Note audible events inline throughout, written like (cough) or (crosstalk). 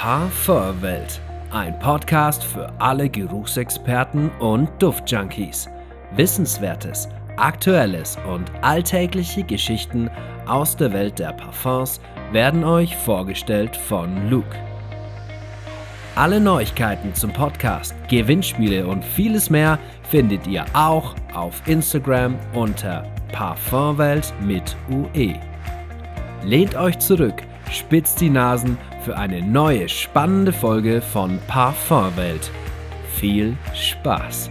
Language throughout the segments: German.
Parfumwelt, ein Podcast für alle Geruchsexperten und Duftjunkies. Wissenswertes, aktuelles und alltägliche Geschichten aus der Welt der Parfums werden euch vorgestellt von Luke. Alle Neuigkeiten zum Podcast, Gewinnspiele und vieles mehr findet ihr auch auf Instagram unter Parfumwelt mit UE. Lehnt euch zurück, spitzt die Nasen für eine neue spannende Folge von Parfumwelt. Viel Spaß!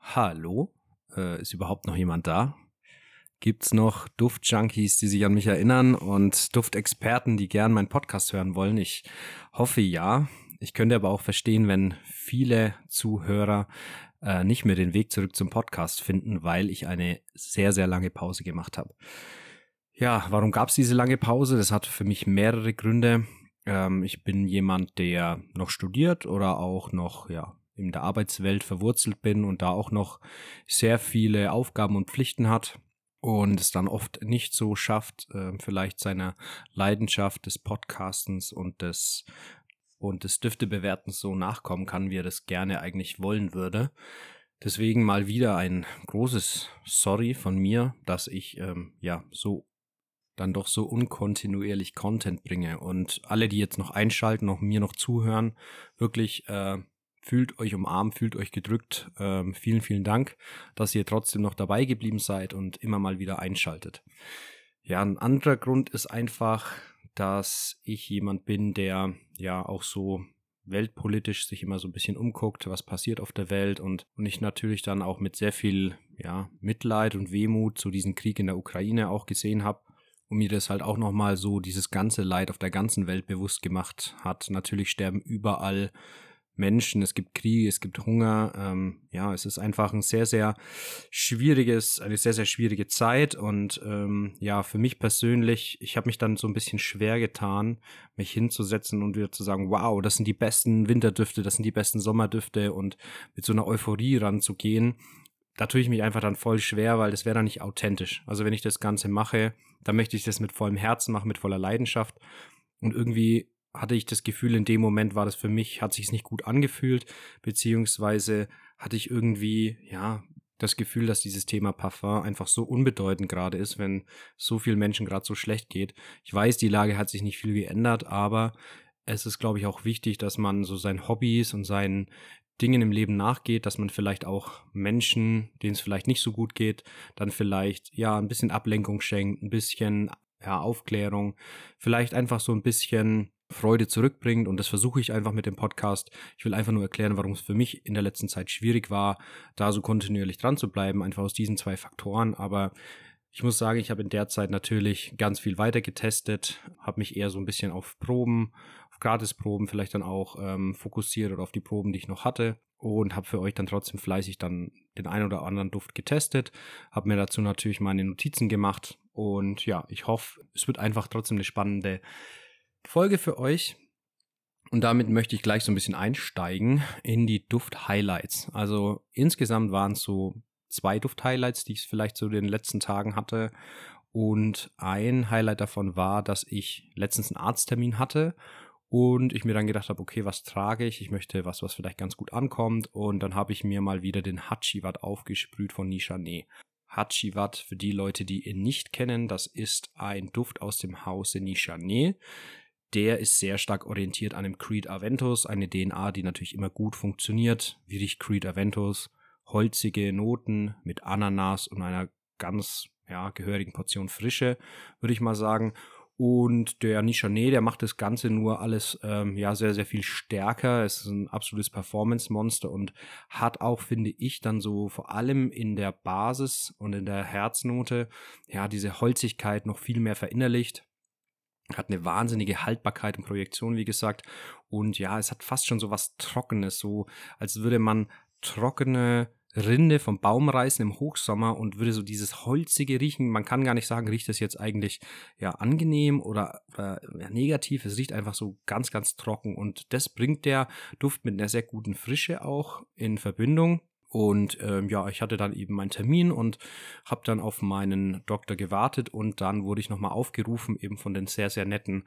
Hallo? Äh, ist überhaupt noch jemand da? Gibt es noch Duftjunkies, die sich an mich erinnern und Duftexperten, die gern meinen Podcast hören wollen? Ich hoffe ja. Ich könnte aber auch verstehen, wenn viele Zuhörer äh, nicht mehr den Weg zurück zum Podcast finden, weil ich eine sehr, sehr lange Pause gemacht habe. Ja, warum gab es diese lange Pause? Das hat für mich mehrere Gründe. Ähm, ich bin jemand, der noch studiert oder auch noch, ja, in der Arbeitswelt verwurzelt bin und da auch noch sehr viele Aufgaben und Pflichten hat und es dann oft nicht so schafft, äh, vielleicht seiner Leidenschaft des Podcastens und des und des Düftebewertens so nachkommen kann, wie er das gerne eigentlich wollen würde. Deswegen mal wieder ein großes Sorry von mir, dass ich ähm, ja so dann doch so unkontinuierlich Content bringe. Und alle, die jetzt noch einschalten, noch mir noch zuhören, wirklich äh, fühlt euch umarmt, fühlt euch gedrückt. Ähm, vielen, vielen Dank, dass ihr trotzdem noch dabei geblieben seid und immer mal wieder einschaltet. Ja, ein anderer Grund ist einfach, dass ich jemand bin, der ja auch so weltpolitisch sich immer so ein bisschen umguckt, was passiert auf der Welt und, und ich natürlich dann auch mit sehr viel ja, Mitleid und Wehmut zu diesem Krieg in der Ukraine auch gesehen habe und mir das halt auch nochmal so dieses ganze Leid auf der ganzen Welt bewusst gemacht hat. Natürlich sterben überall Menschen, es gibt Kriege, es gibt Hunger. Ähm, ja, es ist einfach ein sehr, sehr schwieriges, eine sehr, sehr schwierige Zeit. Und ähm, ja, für mich persönlich, ich habe mich dann so ein bisschen schwer getan, mich hinzusetzen und wieder zu sagen, wow, das sind die besten Winterdüfte, das sind die besten Sommerdüfte und mit so einer Euphorie ranzugehen. Da tue ich mich einfach dann voll schwer, weil das wäre dann nicht authentisch. Also wenn ich das Ganze mache, dann möchte ich das mit vollem Herzen machen, mit voller Leidenschaft. Und irgendwie hatte ich das Gefühl, in dem Moment war das für mich, hat sich nicht gut angefühlt, beziehungsweise hatte ich irgendwie, ja, das Gefühl, dass dieses Thema Parfum einfach so unbedeutend gerade ist, wenn so vielen Menschen gerade so schlecht geht. Ich weiß, die Lage hat sich nicht viel geändert, aber es ist, glaube ich, auch wichtig, dass man so seinen Hobbys und seinen Dingen im Leben nachgeht, dass man vielleicht auch Menschen, denen es vielleicht nicht so gut geht, dann vielleicht ja ein bisschen Ablenkung schenkt, ein bisschen ja, Aufklärung, vielleicht einfach so ein bisschen Freude zurückbringt. Und das versuche ich einfach mit dem Podcast. Ich will einfach nur erklären, warum es für mich in der letzten Zeit schwierig war, da so kontinuierlich dran zu bleiben, einfach aus diesen zwei Faktoren. Aber ich muss sagen, ich habe in der Zeit natürlich ganz viel weiter getestet, habe mich eher so ein bisschen auf Proben, auf Gratisproben vielleicht dann auch ähm, fokussiert oder auf die Proben, die ich noch hatte und habe für euch dann trotzdem fleißig dann den ein oder anderen Duft getestet, habe mir dazu natürlich meine Notizen gemacht und ja, ich hoffe, es wird einfach trotzdem eine spannende Folge für euch. Und damit möchte ich gleich so ein bisschen einsteigen in die Duft-Highlights. Also insgesamt waren es so zwei Duft-Highlights, die ich vielleicht so in den letzten Tagen hatte. Und ein Highlight davon war, dass ich letztens einen Arzttermin hatte und ich mir dann gedacht habe, okay, was trage ich? Ich möchte was, was vielleicht ganz gut ankommt. Und dann habe ich mir mal wieder den Hachiwat aufgesprüht von Nishane. Hachiwat, für die Leute, die ihn nicht kennen, das ist ein Duft aus dem Hause Nishane der ist sehr stark orientiert an dem Creed Aventus, eine DNA, die natürlich immer gut funktioniert. Wie riecht Creed Aventus? Holzige Noten mit Ananas und einer ganz ja, gehörigen Portion Frische, würde ich mal sagen. Und der Nichané, der macht das Ganze nur alles ähm, ja sehr, sehr viel stärker. Es ist ein absolutes Performance-Monster und hat auch, finde ich, dann so vor allem in der Basis und in der Herznote ja diese Holzigkeit noch viel mehr verinnerlicht hat eine wahnsinnige Haltbarkeit und Projektion, wie gesagt. Und ja, es hat fast schon so was Trockenes, so als würde man trockene Rinde vom Baum reißen im Hochsommer und würde so dieses holzige riechen. Man kann gar nicht sagen, riecht das jetzt eigentlich ja angenehm oder, ja, negativ. Es riecht einfach so ganz, ganz trocken und das bringt der Duft mit einer sehr guten Frische auch in Verbindung. Und ähm, ja, ich hatte dann eben meinen Termin und habe dann auf meinen Doktor gewartet und dann wurde ich nochmal aufgerufen, eben von den sehr, sehr netten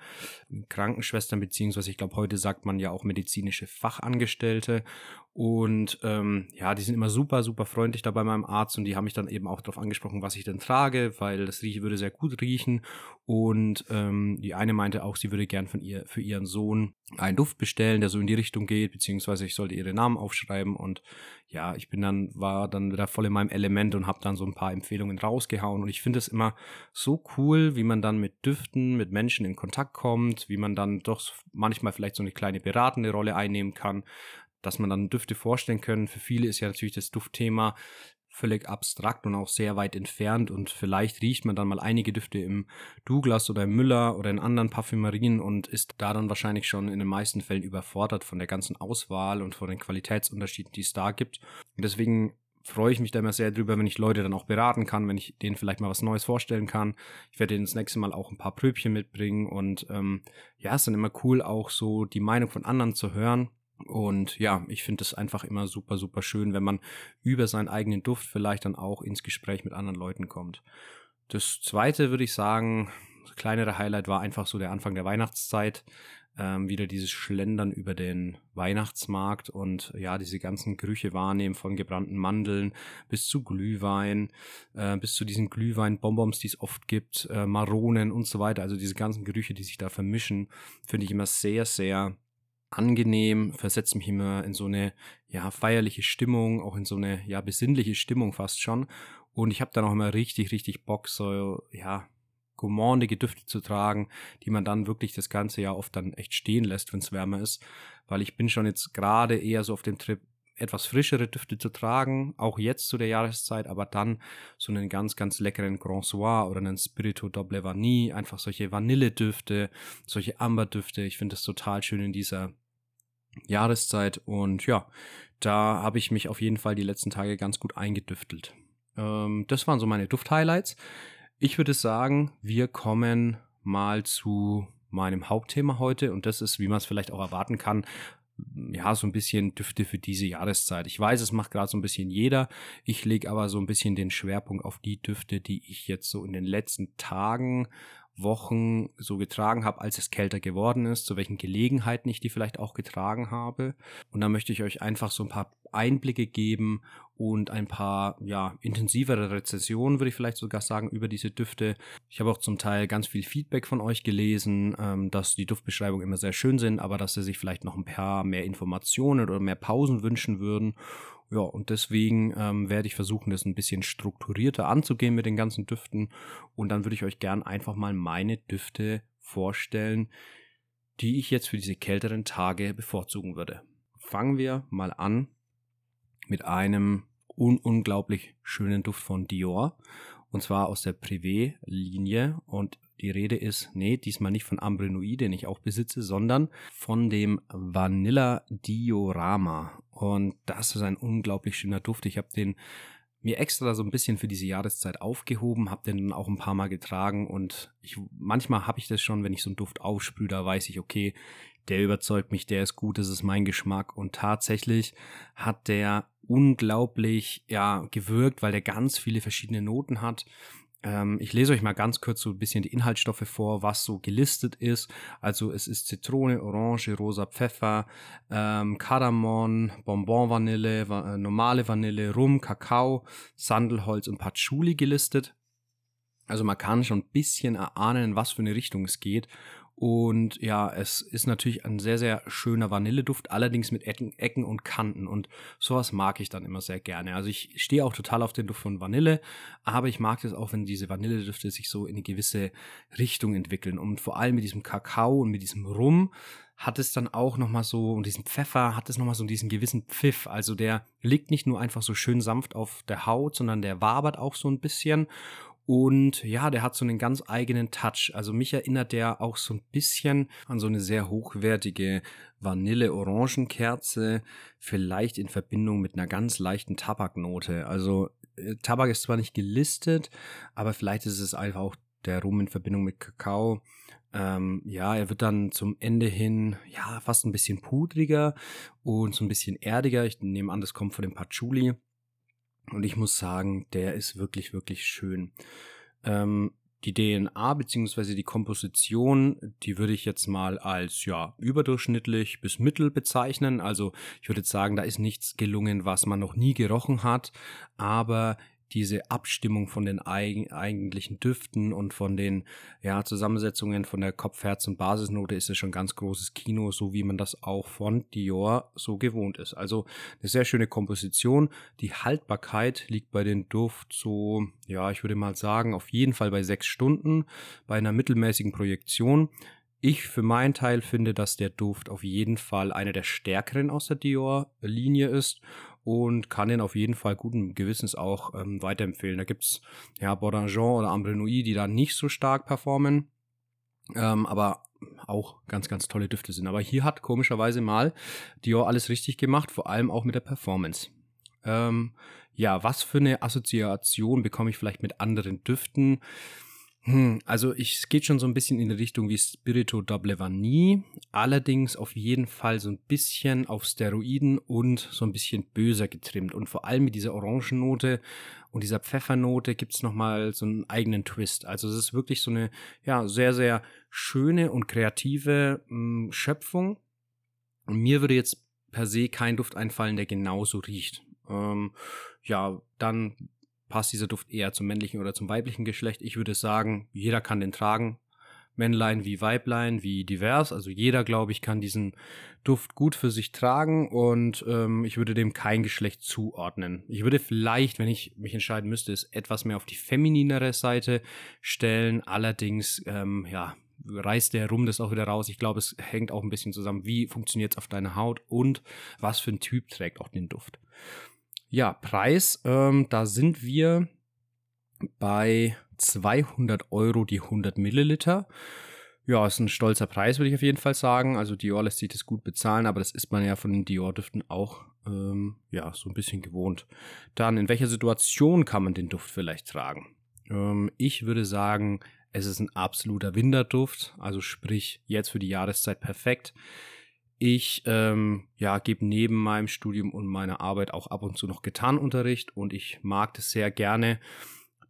Krankenschwestern, beziehungsweise ich glaube, heute sagt man ja auch medizinische Fachangestellte. Und ähm, ja, die sind immer super, super freundlich da bei meinem Arzt und die haben mich dann eben auch darauf angesprochen, was ich denn trage, weil das Rieche würde sehr gut riechen. Und ähm, die eine meinte auch, sie würde gern von ihr für ihren Sohn einen Duft bestellen, der so in die Richtung geht, beziehungsweise ich sollte ihre Namen aufschreiben. Und ja, ich bin dann, war dann wieder voll in meinem Element und habe dann so ein paar Empfehlungen rausgehauen. Und ich finde es immer so cool, wie man dann mit Düften, mit Menschen in Kontakt kommt, wie man dann doch manchmal vielleicht so eine kleine beratende Rolle einnehmen kann dass man dann Düfte vorstellen können. Für viele ist ja natürlich das Duftthema völlig abstrakt und auch sehr weit entfernt und vielleicht riecht man dann mal einige Düfte im Douglas oder im Müller oder in anderen Parfümerien und ist da dann wahrscheinlich schon in den meisten Fällen überfordert von der ganzen Auswahl und von den Qualitätsunterschieden, die es da gibt. Und deswegen freue ich mich da immer sehr drüber, wenn ich Leute dann auch beraten kann, wenn ich denen vielleicht mal was Neues vorstellen kann. Ich werde denen das nächste Mal auch ein paar Pröbchen mitbringen und ähm, ja, es ist dann immer cool, auch so die Meinung von anderen zu hören und ja, ich finde es einfach immer super, super schön, wenn man über seinen eigenen Duft vielleicht dann auch ins Gespräch mit anderen Leuten kommt. Das zweite würde ich sagen, kleinere Highlight war einfach so der Anfang der Weihnachtszeit. Ähm, wieder dieses Schlendern über den Weihnachtsmarkt und ja, diese ganzen Gerüche wahrnehmen von gebrannten Mandeln bis zu Glühwein, äh, bis zu diesen Glühwein-Bonbons, die es oft gibt, äh, Maronen und so weiter. Also diese ganzen Gerüche, die sich da vermischen, finde ich immer sehr, sehr angenehm, versetzt mich immer in so eine ja feierliche Stimmung, auch in so eine ja besinnliche Stimmung fast schon. Und ich habe dann auch immer richtig, richtig Bock, so ja gourmandige Düfte zu tragen, die man dann wirklich das ganze Jahr oft dann echt stehen lässt, wenn es wärmer ist. Weil ich bin schon jetzt gerade eher so auf dem Trip, etwas frischere Düfte zu tragen, auch jetzt zu der Jahreszeit, aber dann so einen ganz, ganz leckeren Grand Soir oder einen Spirito Doble Vanille, einfach solche Vanilledüfte, solche Amberdüfte. Ich finde das total schön in dieser Jahreszeit und ja, da habe ich mich auf jeden Fall die letzten Tage ganz gut eingedüftelt. Ähm, das waren so meine Duft-Highlights. Ich würde sagen, wir kommen mal zu meinem Hauptthema heute und das ist, wie man es vielleicht auch erwarten kann, ja, so ein bisschen Düfte für diese Jahreszeit. Ich weiß, es macht gerade so ein bisschen jeder. Ich lege aber so ein bisschen den Schwerpunkt auf die Düfte, die ich jetzt so in den letzten Tagen Wochen so getragen habe, als es kälter geworden ist, zu welchen Gelegenheiten ich die vielleicht auch getragen habe. Und da möchte ich euch einfach so ein paar Einblicke geben und ein paar, ja, intensivere Rezessionen, würde ich vielleicht sogar sagen, über diese Düfte. Ich habe auch zum Teil ganz viel Feedback von euch gelesen, ähm, dass die Duftbeschreibungen immer sehr schön sind, aber dass sie sich vielleicht noch ein paar mehr Informationen oder mehr Pausen wünschen würden. Ja, und deswegen ähm, werde ich versuchen, das ein bisschen strukturierter anzugehen mit den ganzen Düften. Und dann würde ich euch gern einfach mal meine Düfte vorstellen, die ich jetzt für diese kälteren Tage bevorzugen würde. Fangen wir mal an mit einem un unglaublich schönen Duft von Dior. Und zwar aus der Privé-Linie. Und die Rede ist, nee, diesmal nicht von Ambre Nui, den ich auch besitze, sondern von dem Vanilla Diorama. Und das ist ein unglaublich schöner Duft. Ich habe den mir extra so ein bisschen für diese Jahreszeit aufgehoben, habe den dann auch ein paar Mal getragen und ich manchmal habe ich das schon, wenn ich so einen Duft aufsprühe, da weiß ich, okay, der überzeugt mich, der ist gut, das ist mein Geschmack und tatsächlich hat der unglaublich ja gewirkt, weil der ganz viele verschiedene Noten hat ähm, ich lese euch mal ganz kurz so ein bisschen die Inhaltsstoffe vor, was so gelistet ist. Also es ist Zitrone, Orange, rosa Pfeffer, ähm, Kardamom, Bonbon-Vanille, va äh, normale Vanille, Rum, Kakao, Sandelholz und Patchouli gelistet. Also man kann schon ein bisschen erahnen, was für eine Richtung es geht. Und ja, es ist natürlich ein sehr, sehr schöner Vanilleduft, allerdings mit Ecken, Ecken und Kanten. Und sowas mag ich dann immer sehr gerne. Also ich stehe auch total auf den Duft von Vanille, aber ich mag es auch, wenn diese Vanilledüfte sich so in eine gewisse Richtung entwickeln. Und vor allem mit diesem Kakao und mit diesem Rum hat es dann auch nochmal so, und diesen Pfeffer hat es nochmal so diesen gewissen Pfiff. Also der liegt nicht nur einfach so schön sanft auf der Haut, sondern der wabert auch so ein bisschen. Und ja, der hat so einen ganz eigenen Touch. Also mich erinnert der auch so ein bisschen an so eine sehr hochwertige Vanille-Orangenkerze, vielleicht in Verbindung mit einer ganz leichten Tabaknote. Also äh, Tabak ist zwar nicht gelistet, aber vielleicht ist es einfach auch der Rum in Verbindung mit Kakao. Ähm, ja, er wird dann zum Ende hin ja fast ein bisschen pudriger und so ein bisschen erdiger. Ich nehme an, das kommt von dem Patchouli. Und ich muss sagen, der ist wirklich, wirklich schön. Ähm, die DNA bzw. die Komposition, die würde ich jetzt mal als ja überdurchschnittlich bis mittel bezeichnen. Also ich würde sagen, da ist nichts gelungen, was man noch nie gerochen hat, aber diese Abstimmung von den eigentlichen Düften und von den ja, Zusammensetzungen von der Kopf-, Herz- und Basisnote ist es schon ganz großes Kino, so wie man das auch von Dior so gewohnt ist. Also eine sehr schöne Komposition. Die Haltbarkeit liegt bei den Duft so, ja, ich würde mal sagen, auf jeden Fall bei sechs Stunden bei einer mittelmäßigen Projektion. Ich für meinen Teil finde, dass der Duft auf jeden Fall einer der stärkeren aus der Dior-Linie ist und kann den auf jeden Fall guten Gewissens auch ähm, weiterempfehlen. Da gibt's ja Bourdain oder Ambre Nuit, die da nicht so stark performen, ähm, aber auch ganz, ganz tolle Düfte sind. Aber hier hat komischerweise mal Dior alles richtig gemacht, vor allem auch mit der Performance. Ähm, ja, was für eine Assoziation bekomme ich vielleicht mit anderen Düften? Hm, also ich, es geht schon so ein bisschen in die Richtung wie Spirito Double Vanille, allerdings auf jeden Fall so ein bisschen auf Steroiden und so ein bisschen böser getrimmt. Und vor allem mit dieser Orangennote und dieser Pfeffernote gibt's nochmal so einen eigenen Twist. Also es ist wirklich so eine ja, sehr, sehr schöne und kreative mh, hm, Schöpfung. Und mir würde jetzt per se kein Duft einfallen, der genauso riecht. Ähm, ja, dann passt dieser Duft eher zum männlichen oder zum weiblichen Geschlecht? Ich würde sagen, jeder kann den tragen. Männlein wie Weiblein, wie divers. Also jeder, glaube ich, kann diesen Duft gut für sich tragen und ähm, ich würde dem kein Geschlecht zuordnen. Ich würde vielleicht, wenn ich mich entscheiden müsste, es etwas mehr auf die femininere Seite stellen. Allerdings, ähm, ja, reißt der Rum das auch wieder raus. Ich glaube, es hängt auch ein bisschen zusammen, wie funktioniert es auf deiner Haut und was für ein Typ trägt auch den Duft. Ja, Preis, ähm, da sind wir bei 200 Euro die 100 Milliliter. Ja, ist ein stolzer Preis, würde ich auf jeden Fall sagen. Also Dior lässt sich das gut bezahlen, aber das ist man ja von den Dior-Düften auch ähm, ja so ein bisschen gewohnt. Dann, in welcher Situation kann man den Duft vielleicht tragen? Ähm, ich würde sagen, es ist ein absoluter Winterduft, also sprich jetzt für die Jahreszeit perfekt. Ich ähm, ja, gebe neben meinem Studium und meiner Arbeit auch ab und zu noch Gitarrenunterricht und ich mag das sehr gerne,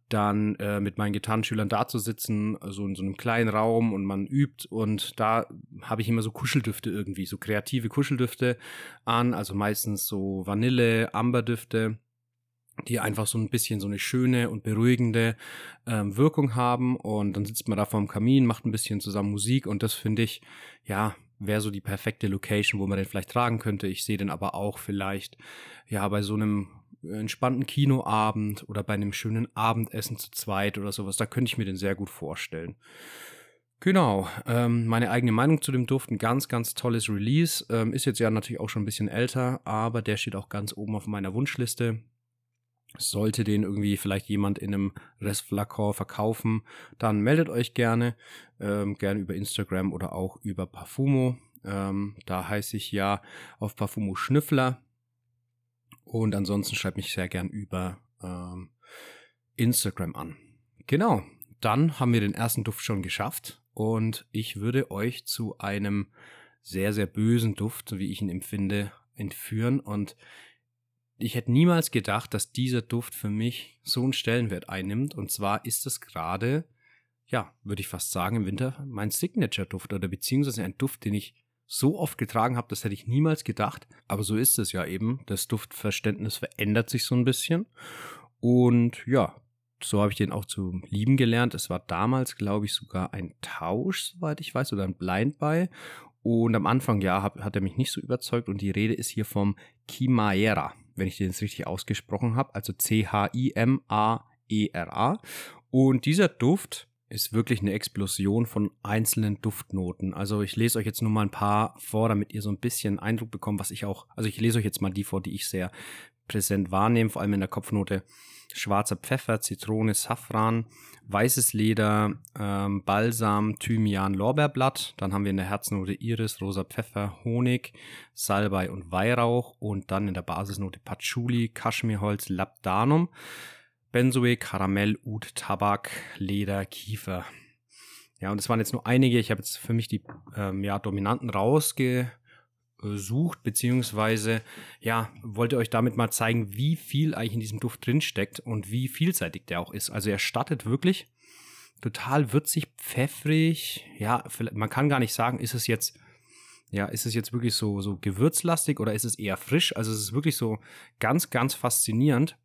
dann äh, mit meinen Gitarrenschülern da zu sitzen, also in so einem kleinen Raum und man übt und da habe ich immer so Kuscheldüfte irgendwie, so kreative Kuscheldüfte an, also meistens so Vanille, Amberdüfte die einfach so ein bisschen so eine schöne und beruhigende ähm, Wirkung haben und dann sitzt man da vorm Kamin, macht ein bisschen zusammen Musik und das finde ich, ja, wäre so die perfekte Location, wo man den vielleicht tragen könnte. Ich sehe den aber auch vielleicht, ja, bei so einem entspannten Kinoabend oder bei einem schönen Abendessen zu zweit oder sowas. Da könnte ich mir den sehr gut vorstellen. Genau, ähm, meine eigene Meinung zu dem Duft, ein ganz, ganz tolles Release. Ähm, ist jetzt ja natürlich auch schon ein bisschen älter, aber der steht auch ganz oben auf meiner Wunschliste. Sollte den irgendwie vielleicht jemand in einem Restflakon verkaufen, dann meldet euch gerne, ähm, gerne über Instagram oder auch über Parfumo. Ähm, da heiße ich ja auf Parfumo Schnüffler. Und ansonsten schreibt mich sehr gern über ähm, Instagram an. Genau, dann haben wir den ersten Duft schon geschafft und ich würde euch zu einem sehr, sehr bösen Duft, wie ich ihn empfinde, entführen und ich hätte niemals gedacht, dass dieser Duft für mich so einen Stellenwert einnimmt. Und zwar ist es gerade, ja, würde ich fast sagen, im Winter mein Signature-Duft oder beziehungsweise ein Duft, den ich so oft getragen habe, das hätte ich niemals gedacht. Aber so ist es ja eben. Das Duftverständnis verändert sich so ein bisschen. Und ja, so habe ich den auch zu lieben gelernt. Es war damals, glaube ich, sogar ein Tausch, soweit ich weiß, oder ein Blind Buy. Und am Anfang, ja, hat, hat er mich nicht so überzeugt. Und die Rede ist hier vom Kimaera wenn ich den jetzt richtig ausgesprochen habe, also C-H-I-M-A-E-R-A. Und dieser Duft ist wirklich eine Explosion von einzelnen Duftnoten. Also ich lese euch jetzt nur mal ein paar vor, damit ihr so ein bisschen Eindruck bekommt, was ich auch, also ich lese euch jetzt mal die vor, die ich sehr präsent wahrnehme, vor allem in der Kopfnote schwarzer Pfeffer, Zitrone, Safran, weißes Leder, ähm, Balsam, Thymian, Lorbeerblatt. Dann haben wir in der Herznote Iris, rosa Pfeffer, Honig, Salbei und Weihrauch. Und dann in der Basisnote Patchouli, Kaschmirholz, Labdanum, Benzoe, Karamell, Oud, Tabak, Leder, Kiefer. Ja, und das waren jetzt nur einige. Ich habe jetzt für mich die ähm, ja, dominanten rausge sucht, beziehungsweise ja, wollte euch damit mal zeigen, wie viel eigentlich in diesem Duft drinsteckt und wie vielseitig der auch ist. Also er startet wirklich total würzig, pfeffrig. Ja, man kann gar nicht sagen, ist es jetzt, ja, ist es jetzt wirklich so, so gewürzlastig oder ist es eher frisch? Also es ist wirklich so ganz, ganz faszinierend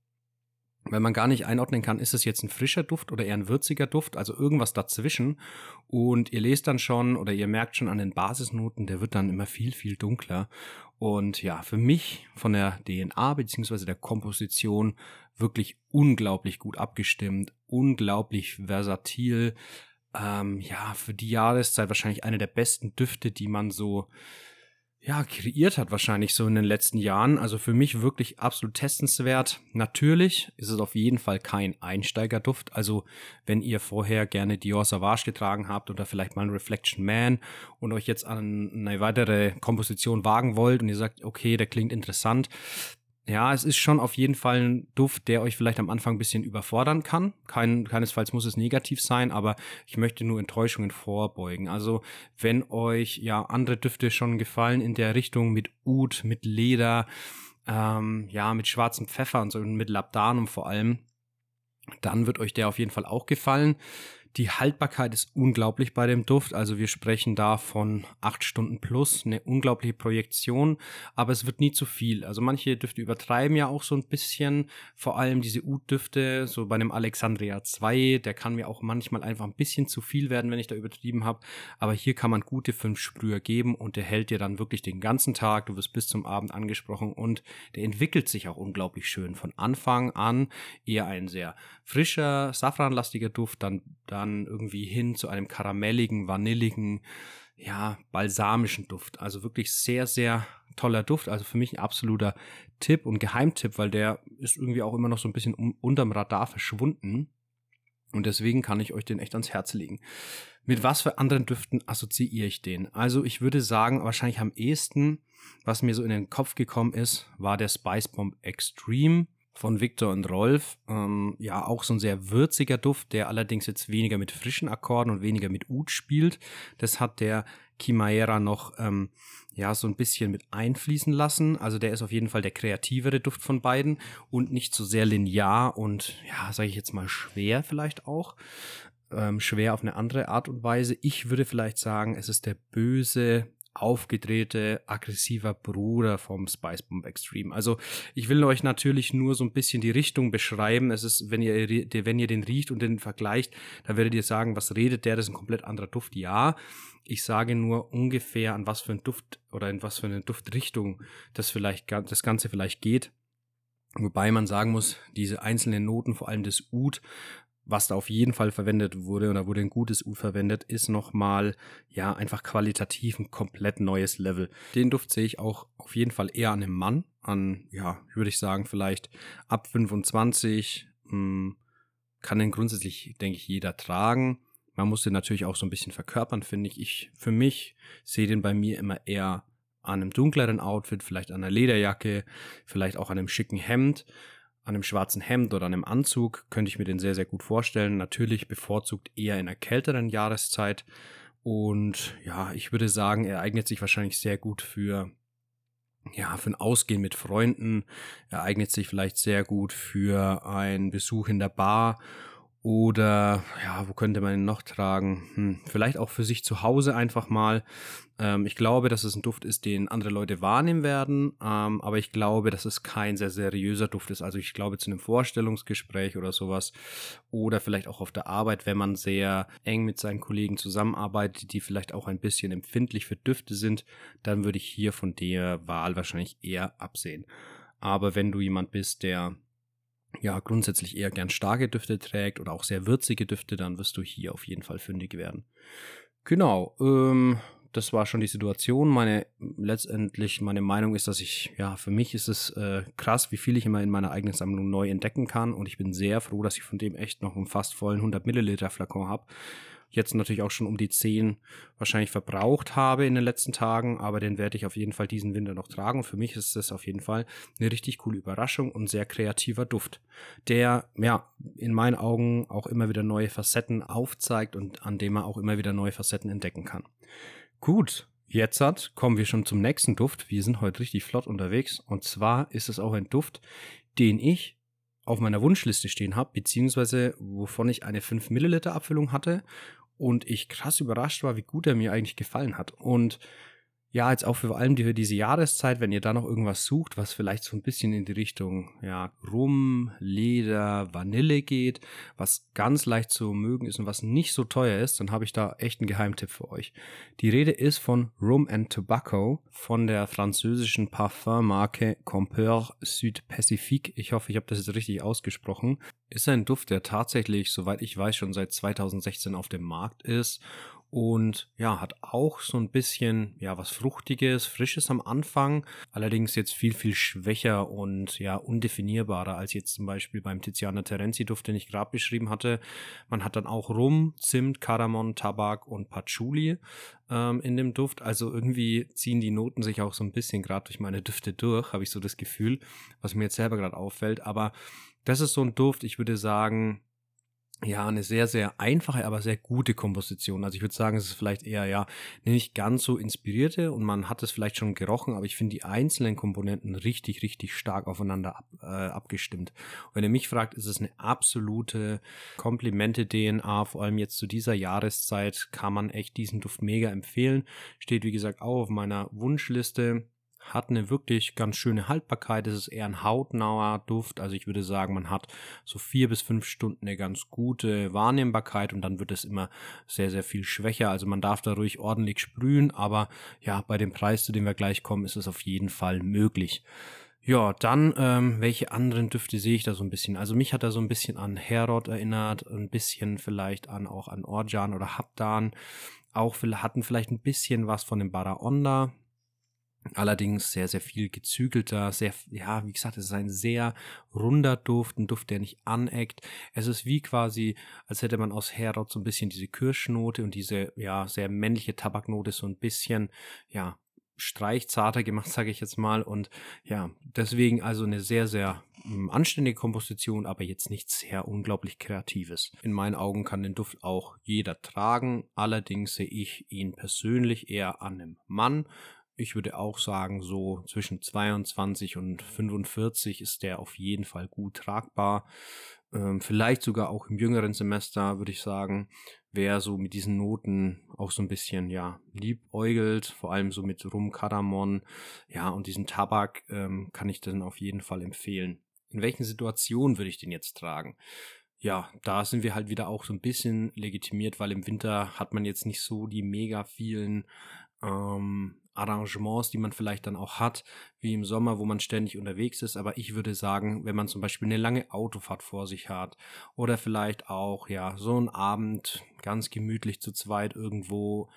weil man gar nicht einordnen kann, ist es jetzt ein frischer Duft oder eher ein würziger Duft, also irgendwas dazwischen. Und ihr lest dann schon oder ihr merkt schon an den Basisnoten, der wird dann immer viel, viel dunkler. Und ja, für mich von der DNA beziehungsweise der Komposition wirklich unglaublich gut abgestimmt, unglaublich versatil. Ähm, ja, für die Jahreszeit wahrscheinlich eine der besten Düfte, die man so ja, kreiert hat wahrscheinlich so in den letzten Jahren. Also für mich wirklich absolut testenswert. Natürlich ist es auf jeden Fall kein Einsteigerduft. Also wenn ihr vorher gerne Dior Sauvage getragen habt oder vielleicht mal ein Reflection Man und euch jetzt an eine weitere Komposition wagen wollt und ihr sagt, okay, der klingt interessant, ja, es ist schon auf jeden Fall ein Duft, der euch vielleicht am Anfang ein bisschen überfordern kann. Kein, keinesfalls muss es negativ sein, aber ich möchte nur Enttäuschungen vorbeugen. Also, wenn euch ja andere Düfte schon gefallen in der Richtung mit Ud, mit Leder, ähm, ja, mit schwarzem Pfeffer und so und mit Labdanum vor allem, dann wird euch der auf jeden Fall auch gefallen. Die Haltbarkeit ist unglaublich bei dem Duft. Also wir sprechen da von acht Stunden plus, eine unglaubliche Projektion, aber es wird nie zu viel. Also manche Düfte übertreiben ja auch so ein bisschen, vor allem diese Ud-Düfte, so bei einem Alexandria 2, der kann mir auch manchmal einfach ein bisschen zu viel werden, wenn ich da übertrieben habe. Aber hier kann man gute fünf Sprüher geben und der hält dir dann wirklich den ganzen Tag. Du wirst bis zum Abend angesprochen und der entwickelt sich auch unglaublich schön. Von Anfang an eher ein sehr frischer, safranlastiger Duft, dann, dann irgendwie hin zu einem karamelligen, vanilligen, ja, balsamischen Duft. Also wirklich sehr, sehr toller Duft. Also für mich ein absoluter Tipp und Geheimtipp, weil der ist irgendwie auch immer noch so ein bisschen um, unterm Radar verschwunden. Und deswegen kann ich euch den echt ans Herz legen. Mit was für anderen Düften assoziiere ich den? Also ich würde sagen, wahrscheinlich am ehesten, was mir so in den Kopf gekommen ist, war der Spice Bomb Extreme von Victor und Rolf. Ähm, ja, auch so ein sehr würziger Duft, der allerdings jetzt weniger mit frischen Akkorden und weniger mit Ud spielt. Das hat der Chimaera noch ähm, ja so ein bisschen mit einfließen lassen. Also der ist auf jeden Fall der kreativere Duft von beiden und nicht so sehr linear und ja, sage ich jetzt mal schwer vielleicht auch. Ähm, schwer auf eine andere Art und Weise. Ich würde vielleicht sagen, es ist der böse aufgedrehte, aggressiver Bruder vom Spice Bomb Extreme. Also ich will euch natürlich nur so ein bisschen die Richtung beschreiben. Es ist, wenn ihr, wenn ihr den riecht und den vergleicht, dann werdet ihr sagen, was redet der? Das ist ein komplett anderer Duft. Ja, ich sage nur ungefähr, an was für ein Duft oder in was für eine Duftrichtung das vielleicht, das Ganze vielleicht geht. Wobei man sagen muss, diese einzelnen Noten, vor allem das Ud, was da auf jeden Fall verwendet wurde, oder wurde ein gutes U verwendet, ist nochmal, ja, einfach qualitativ ein komplett neues Level. Den Duft sehe ich auch auf jeden Fall eher an einem Mann, an, ja, würde ich sagen, vielleicht ab 25, mh, hm, kann den grundsätzlich, denke ich, jeder tragen. Man muss den natürlich auch so ein bisschen verkörpern, finde ich. Ich, für mich sehe den bei mir immer eher an einem dunkleren Outfit, vielleicht an einer Lederjacke, vielleicht auch an einem schicken Hemd an einem schwarzen Hemd oder einem Anzug könnte ich mir den sehr, sehr gut vorstellen. Natürlich bevorzugt eher in einer kälteren Jahreszeit. Und ja, ich würde sagen, er eignet sich wahrscheinlich sehr gut für ja, für ein Ausgehen mit Freunden. Er eignet sich vielleicht sehr gut für einen Besuch in der Bar oder ja, wo könnte man ihn noch tragen? Hm, vielleicht auch für sich zu Hause einfach mal. Ähm, ich glaube, dass es ein Duft ist, den andere Leute wahrnehmen werden, ähm, aber ich glaube, dass es kein sehr seriöser Duft ist. Also ich glaube zu einem Vorstellungsgespräch oder sowas oder vielleicht auch auf der Arbeit, wenn man sehr eng mit seinen Kollegen zusammenarbeitet, die vielleicht auch ein bisschen empfindlich für Düfte sind, dann würde ich hier von der Wahl wahrscheinlich eher absehen. Aber wenn du jemand bist, der ja grundsätzlich eher gern starke Düfte trägt oder auch sehr würzige Düfte, dann wirst du hier auf jeden Fall fündig werden. Genau, ähm, das war schon die Situation. Meine letztendlich meine Meinung ist, dass ich ja für mich ist es äh, krass, wie viel ich immer in meiner eigenen Sammlung neu entdecken kann und ich bin sehr froh, dass ich von dem echt noch einen fast vollen 100 Milliliter Flakon habe jetzt natürlich auch schon um die 10 wahrscheinlich verbraucht habe in den letzten Tagen, aber den werde ich auf jeden Fall diesen Winter noch tragen. für mich ist das auf jeden Fall eine richtig coole Überraschung und sehr kreativer Duft, der ja in meinen Augen auch immer wieder neue Facetten aufzeigt und an dem man auch immer wieder neue Facetten entdecken kann. Gut, Jetzt hat, kommen wir schon zum nächsten Duft. Wir sind heute richtig flott unterwegs. Und zwar ist es auch ein Duft, den ich auf meiner Wunschliste stehen habe, beziehungsweise wovon ich eine 5 Milliliter Abfüllung hatte und ich krass überrascht war, wie gut er mir eigentlich gefallen hat. Und ja, jetzt auch vor allem für diese Jahreszeit, wenn ihr da noch irgendwas sucht, was vielleicht so ein bisschen in die Richtung ja, Rum, Leder, Vanille geht, was ganz leicht zu mögen ist und was nicht so teuer ist, dann habe ich da echt einen Geheimtipp für euch. Die Rede ist von Rum and Tobacco von der französischen Parfummarke Compeur Sud Pacifique. Ich hoffe, ich habe das jetzt richtig ausgesprochen. Ist ein Duft, der tatsächlich, soweit ich weiß, schon seit 2016 auf dem Markt ist und ja, hat auch so ein bisschen, ja, was Fruchtiges, Frisches am Anfang, allerdings jetzt viel, viel schwächer und ja, undefinierbarer als jetzt zum Beispiel beim Tiziana Terenzi Duft, den ich gerade beschrieben hatte. Man hat dann auch Rum, Zimt, Kardamom, Tabak und Patchouli ähm, in dem Duft. Also irgendwie ziehen die Noten sich auch so ein bisschen gerade durch meine Düfte durch, habe ich so das Gefühl, was mir jetzt selber gerade auffällt. Aber das ist so ein Duft, ich würde sagen, ja, eine sehr, sehr einfache, aber sehr gute Komposition. Also ich würde sagen, es ist vielleicht eher, ja, nicht ganz so inspirierte und man hat es vielleicht schon gerochen, aber ich finde die einzelnen Komponenten richtig, richtig stark aufeinander ab, äh, abgestimmt. Und wenn ihr mich fragt, ist es eine absolute Komplimente-DNA, vor allem jetzt zu dieser Jahreszeit kann man echt diesen Duft mega empfehlen. Steht, wie gesagt, auch auf meiner Wunschliste hat eine wirklich ganz schöne Haltbarkeit. Es ist eher ein hautnauer Duft. Also ich würde sagen, man hat so vier bis fünf Stunden eine ganz gute Wahrnehmbarkeit und dann wird es immer sehr, sehr viel schwächer. Also man darf da ruhig ordentlich sprühen, aber ja, bei dem Preis, zu dem wir gleich kommen, ist es auf jeden Fall möglich. Ja, dann, ähm, welche anderen Düfte sehe ich da so ein bisschen? Also mich hat er so ein bisschen an Herod erinnert, ein bisschen vielleicht an auch an Orjan oder Habdan. Auch hatten vielleicht ein bisschen was von dem Baraonda, Allerdings sehr, sehr viel gezügelter, sehr, ja, wie gesagt, es ist ein sehr runder Duft, ein Duft, der nicht aneckt. Es ist wie quasi, als hätte man aus Herod so ein bisschen diese Kirschnote und diese, ja, sehr männliche Tabaknote so ein bisschen, ja, streichzarter gemacht, (laughs) sage ich jetzt mal. Und ja, deswegen also eine sehr, sehr hm, anständige Komposition, aber jetzt nichts sehr unglaublich Kreatives. In meinen Augen kann den Duft auch jeder tragen. Allerdings sehe ich ihn persönlich eher an einem Mann ich würde auch sagen, so zwischen 22 und 45 ist der auf jeden Fall gut tragbar. Ähm, vielleicht sogar auch im jüngeren Semester, würde ich sagen, wer so mit diesen Noten auch so ein bisschen, ja, liebäugelt, vor allem so mit Rum, ja, und diesen Tabak, ähm, kann ich dann auf jeden Fall empfehlen. In welchen Situationen würde ich den jetzt tragen? ja, da sind wir halt wieder auch so ein bisschen legitimiert, weil im Winter hat man jetzt nicht so die mega vielen ähm, Arrangements, die man vielleicht dann auch hat, wie im Sommer, wo man ständig unterwegs ist. Aber ich würde sagen, wenn man zum Beispiel eine lange Autofahrt vor sich hat oder vielleicht auch, ja, so einen Abend ganz gemütlich zu zweit irgendwo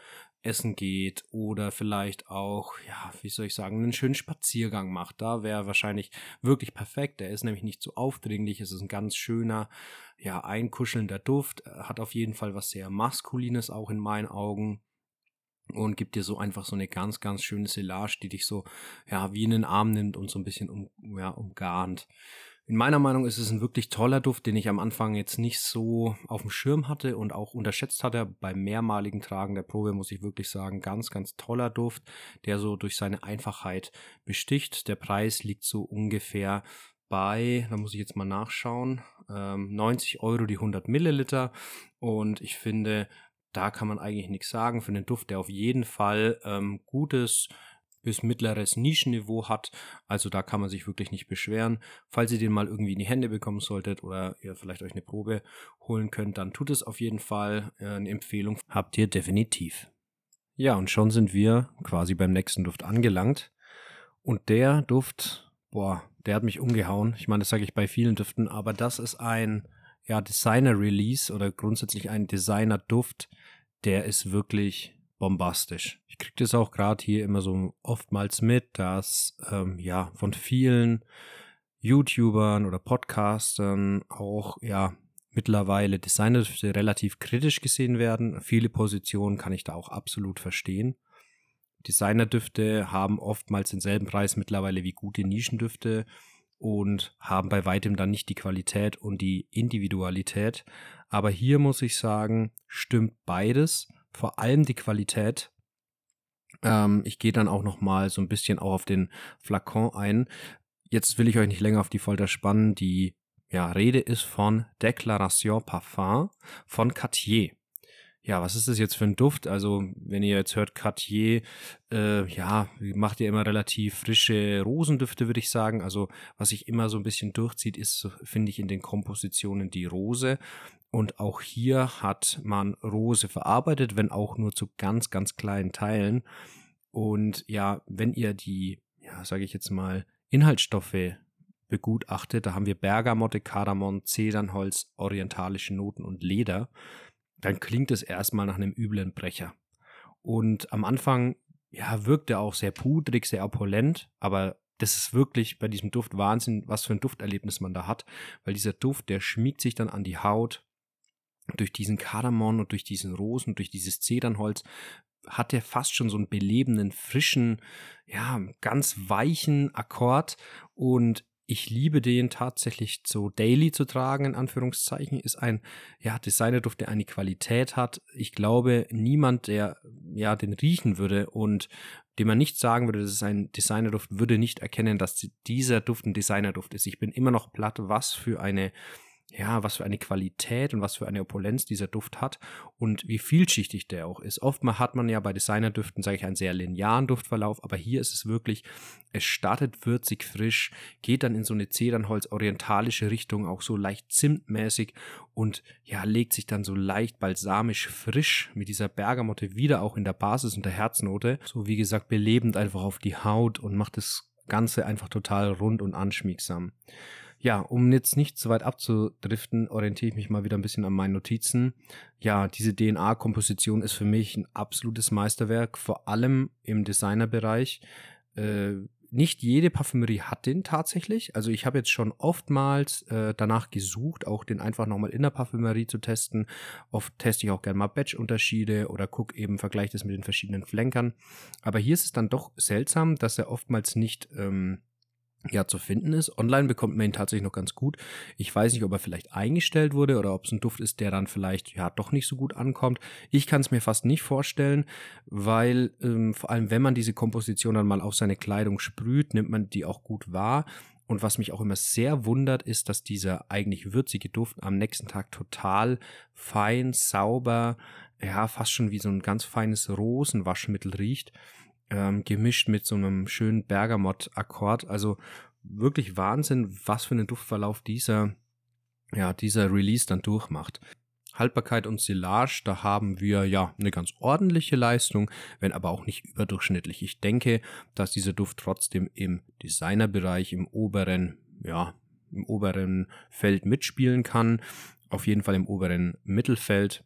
essen geht oder vielleicht auch, ja, wie soll ich sagen, einen schönen Spaziergang macht. Da wäre wahrscheinlich wirklich perfekt. Der ist nämlich nicht so aufdringlich. Es ist ein ganz schöner, ja, einkuschelnder Duft. Hat auf jeden Fall was sehr Maskulines auch in meinen Augen und gibt dir so einfach so eine ganz, ganz schöne Silage, die dich so, ja, wie in den Arm nimmt und so ein bisschen um, ja, umgarnt. In meiner Meinung ist es ein wirklich toller Duft, den ich am Anfang jetzt nicht so auf dem Schirm hatte und auch unterschätzt hatte. Beim mehrmaligen Tragen der Probe muss ich wirklich sagen, ganz, ganz toller Duft, der so durch seine Einfachheit besticht. Der Preis liegt so ungefähr bei, da muss ich jetzt mal nachschauen, 90 ähm, Euro die 100 Milliliter. Und ich finde, da kann man eigentlich nichts sagen. Für einen Duft, der auf jeden Fall ähm, gutes bis mittleres Nischenniveau hat. Also da kann man sich wirklich nicht beschweren. Falls ihr den mal irgendwie in die Hände bekommen solltet oder ihr vielleicht euch eine Probe holen könnt, dann tut es auf jeden Fall. Äh, eine Empfehlung habt ihr definitiv. Ja, und schon sind wir quasi beim nächsten Duft angelangt. Und der Duft, boah, der hat mich umgehauen. Ich meine, das sage ich bei vielen Düften, aber das ist ein ja, Designer-Release oder grundsätzlich ein Designer-Duft, der ist wirklich bombastisch. Ich kriege das auch gerade hier immer so oftmals mit, dass ähm, ja von vielen YouTubern oder Podcastern auch ja mittlerweile Designerdüfte relativ kritisch gesehen werden. Viele Positionen kann ich da auch absolut verstehen. Designerdüfte haben oftmals denselben Preis mittlerweile wie gute Nischendüfte und haben bei weitem dann nicht die Qualität und die Individualität. Aber hier muss ich sagen, stimmt beides, vor allem die Qualität. Ähm, ich gehe dann auch noch mal so ein bisschen auch auf den Flakon ein. Jetzt will ich euch nicht länger auf die Folter spannen. Die ja, Rede ist von Declaration Parfum von Cartier. Ja, was ist das jetzt für ein Duft? Also, wenn ihr jetzt hört Cartier, äh, ja, macht ihr immer relativ frische Rosendüfte, würde ich sagen. Also, was sich immer so ein bisschen durchzieht, ist, finde ich, in den Kompositionen die Rose. Und auch hier hat man Rose verarbeitet, wenn auch nur zu ganz, ganz kleinen Teilen. Und ja, wenn ihr die, ja, sage ich jetzt mal, Inhaltsstoffe begutachtet, da haben wir Bergamotte, Kardamom, Zedernholz, orientalische Noten und Leder dann klingt es erstmal nach einem üblen Brecher. Und am Anfang, ja, wirkt er auch sehr pudrig, sehr opulent, aber das ist wirklich bei diesem Duft Wahnsinn, was für ein Dufterlebnis man da hat, weil dieser Duft, der schmiegt sich dann an die Haut. Durch diesen Kardamom und durch diesen Rosen, durch dieses Zedernholz hat er fast schon so einen belebenden, frischen, ja, ganz weichen Akkord und ich liebe den tatsächlich so daily zu tragen, in Anführungszeichen, ist ein, ja, Designerduft, der eine Qualität hat. Ich glaube, niemand, der, ja, den riechen würde und dem man nicht sagen würde, das ist ein Designerduft, würde nicht erkennen, dass dieser Duft ein Designerduft ist. Ich bin immer noch platt, was für eine ja, was für eine Qualität und was für eine Opulenz dieser Duft hat und wie vielschichtig der auch ist. Oftmal hat man ja bei Designerdüften, sage ich, einen sehr linearen Duftverlauf, aber hier ist es wirklich, es startet würzig frisch, geht dann in so eine Zedernholz-orientalische Richtung, auch so leicht zimtmäßig und ja, legt sich dann so leicht balsamisch frisch mit dieser Bergamotte wieder auch in der Basis und der Herznote, so wie gesagt, belebend einfach auf die Haut und macht das Ganze einfach total rund und anschmiegsam. Ja, um jetzt nicht zu weit abzudriften, orientiere ich mich mal wieder ein bisschen an meinen Notizen. Ja, diese DNA-Komposition ist für mich ein absolutes Meisterwerk, vor allem im Designerbereich. Äh, nicht jede Parfümerie hat den tatsächlich. Also ich habe jetzt schon oftmals äh, danach gesucht, auch den einfach nochmal in der Parfümerie zu testen. Oft teste ich auch gerne mal Batch-Unterschiede oder gucke eben, vergleiche das mit den verschiedenen Flankern. Aber hier ist es dann doch seltsam, dass er oftmals nicht ähm, ja zu finden ist. Online bekommt man ihn tatsächlich noch ganz gut. Ich weiß nicht, ob er vielleicht eingestellt wurde oder ob es ein Duft ist, der dann vielleicht ja doch nicht so gut ankommt. Ich kann es mir fast nicht vorstellen, weil ähm, vor allem wenn man diese Komposition dann mal auf seine Kleidung sprüht, nimmt man die auch gut wahr. Und was mich auch immer sehr wundert, ist, dass dieser eigentlich würzige Duft am nächsten Tag total fein, sauber, ja, fast schon wie so ein ganz feines Rosenwaschmittel riecht ähm, gemischt mit so einem schönen Bergamott-Akkord. Also wirklich Wahnsinn, was für einen Duftverlauf dieser, ja, dieser Release dann durchmacht. Haltbarkeit und Silage, da haben wir ja eine ganz ordentliche Leistung, wenn aber auch nicht überdurchschnittlich. Ich denke, dass dieser Duft trotzdem im Designerbereich, im oberen, ja, im oberen Feld mitspielen kann. Auf jeden Fall im oberen Mittelfeld.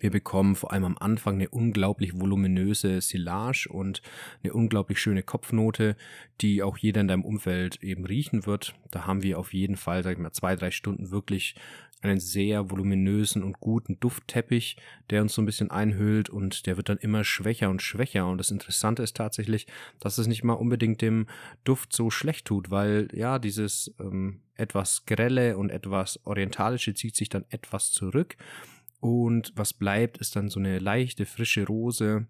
Wir bekommen vor allem am Anfang eine unglaublich voluminöse Silage und eine unglaublich schöne Kopfnote, die auch jeder in deinem Umfeld eben riechen wird. Da haben wir auf jeden Fall, sag ich mal, zwei, drei Stunden wirklich einen sehr voluminösen und guten Duftteppich, der uns so ein bisschen einhüllt und der wird dann immer schwächer und schwächer. Und das Interessante ist tatsächlich, dass es nicht mal unbedingt dem Duft so schlecht tut, weil ja, dieses ähm, etwas grelle und etwas orientalische zieht sich dann etwas zurück und was bleibt, ist dann so eine leichte, frische Rose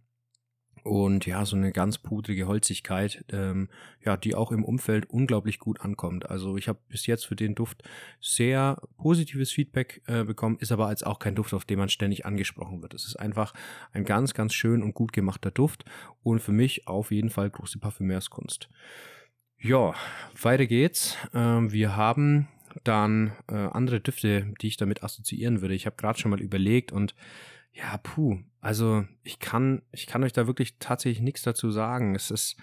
und ja, so eine ganz pudrige Holzigkeit, ähm, ja, die auch im Umfeld unglaublich gut ankommt. Also ich habe bis jetzt für den Duft sehr positives Feedback äh, bekommen, ist aber als auch kein Duft, auf den man ständig angesprochen wird. Es ist einfach ein ganz, ganz schön und gut gemachter Duft und für mich auf jeden Fall große Parfümeurskunst. Ja, weiter geht's. Ähm, wir haben dann äh, andere Düfte, die ich damit assoziieren würde. Ich habe gerade schon mal überlegt und ja, puh, also ich kann, ich kann euch da wirklich tatsächlich nichts dazu sagen. Es ist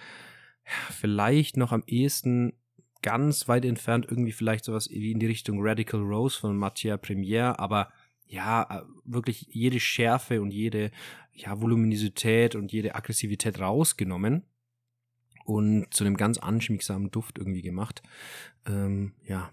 ja, vielleicht noch am ehesten ganz weit entfernt irgendwie vielleicht sowas wie in die Richtung Radical Rose von Mattia Premiere, aber ja, äh, wirklich jede Schärfe und jede ja, Voluminosität und jede Aggressivität rausgenommen und zu einem ganz anschmiegsamen Duft irgendwie gemacht. Ähm, ja,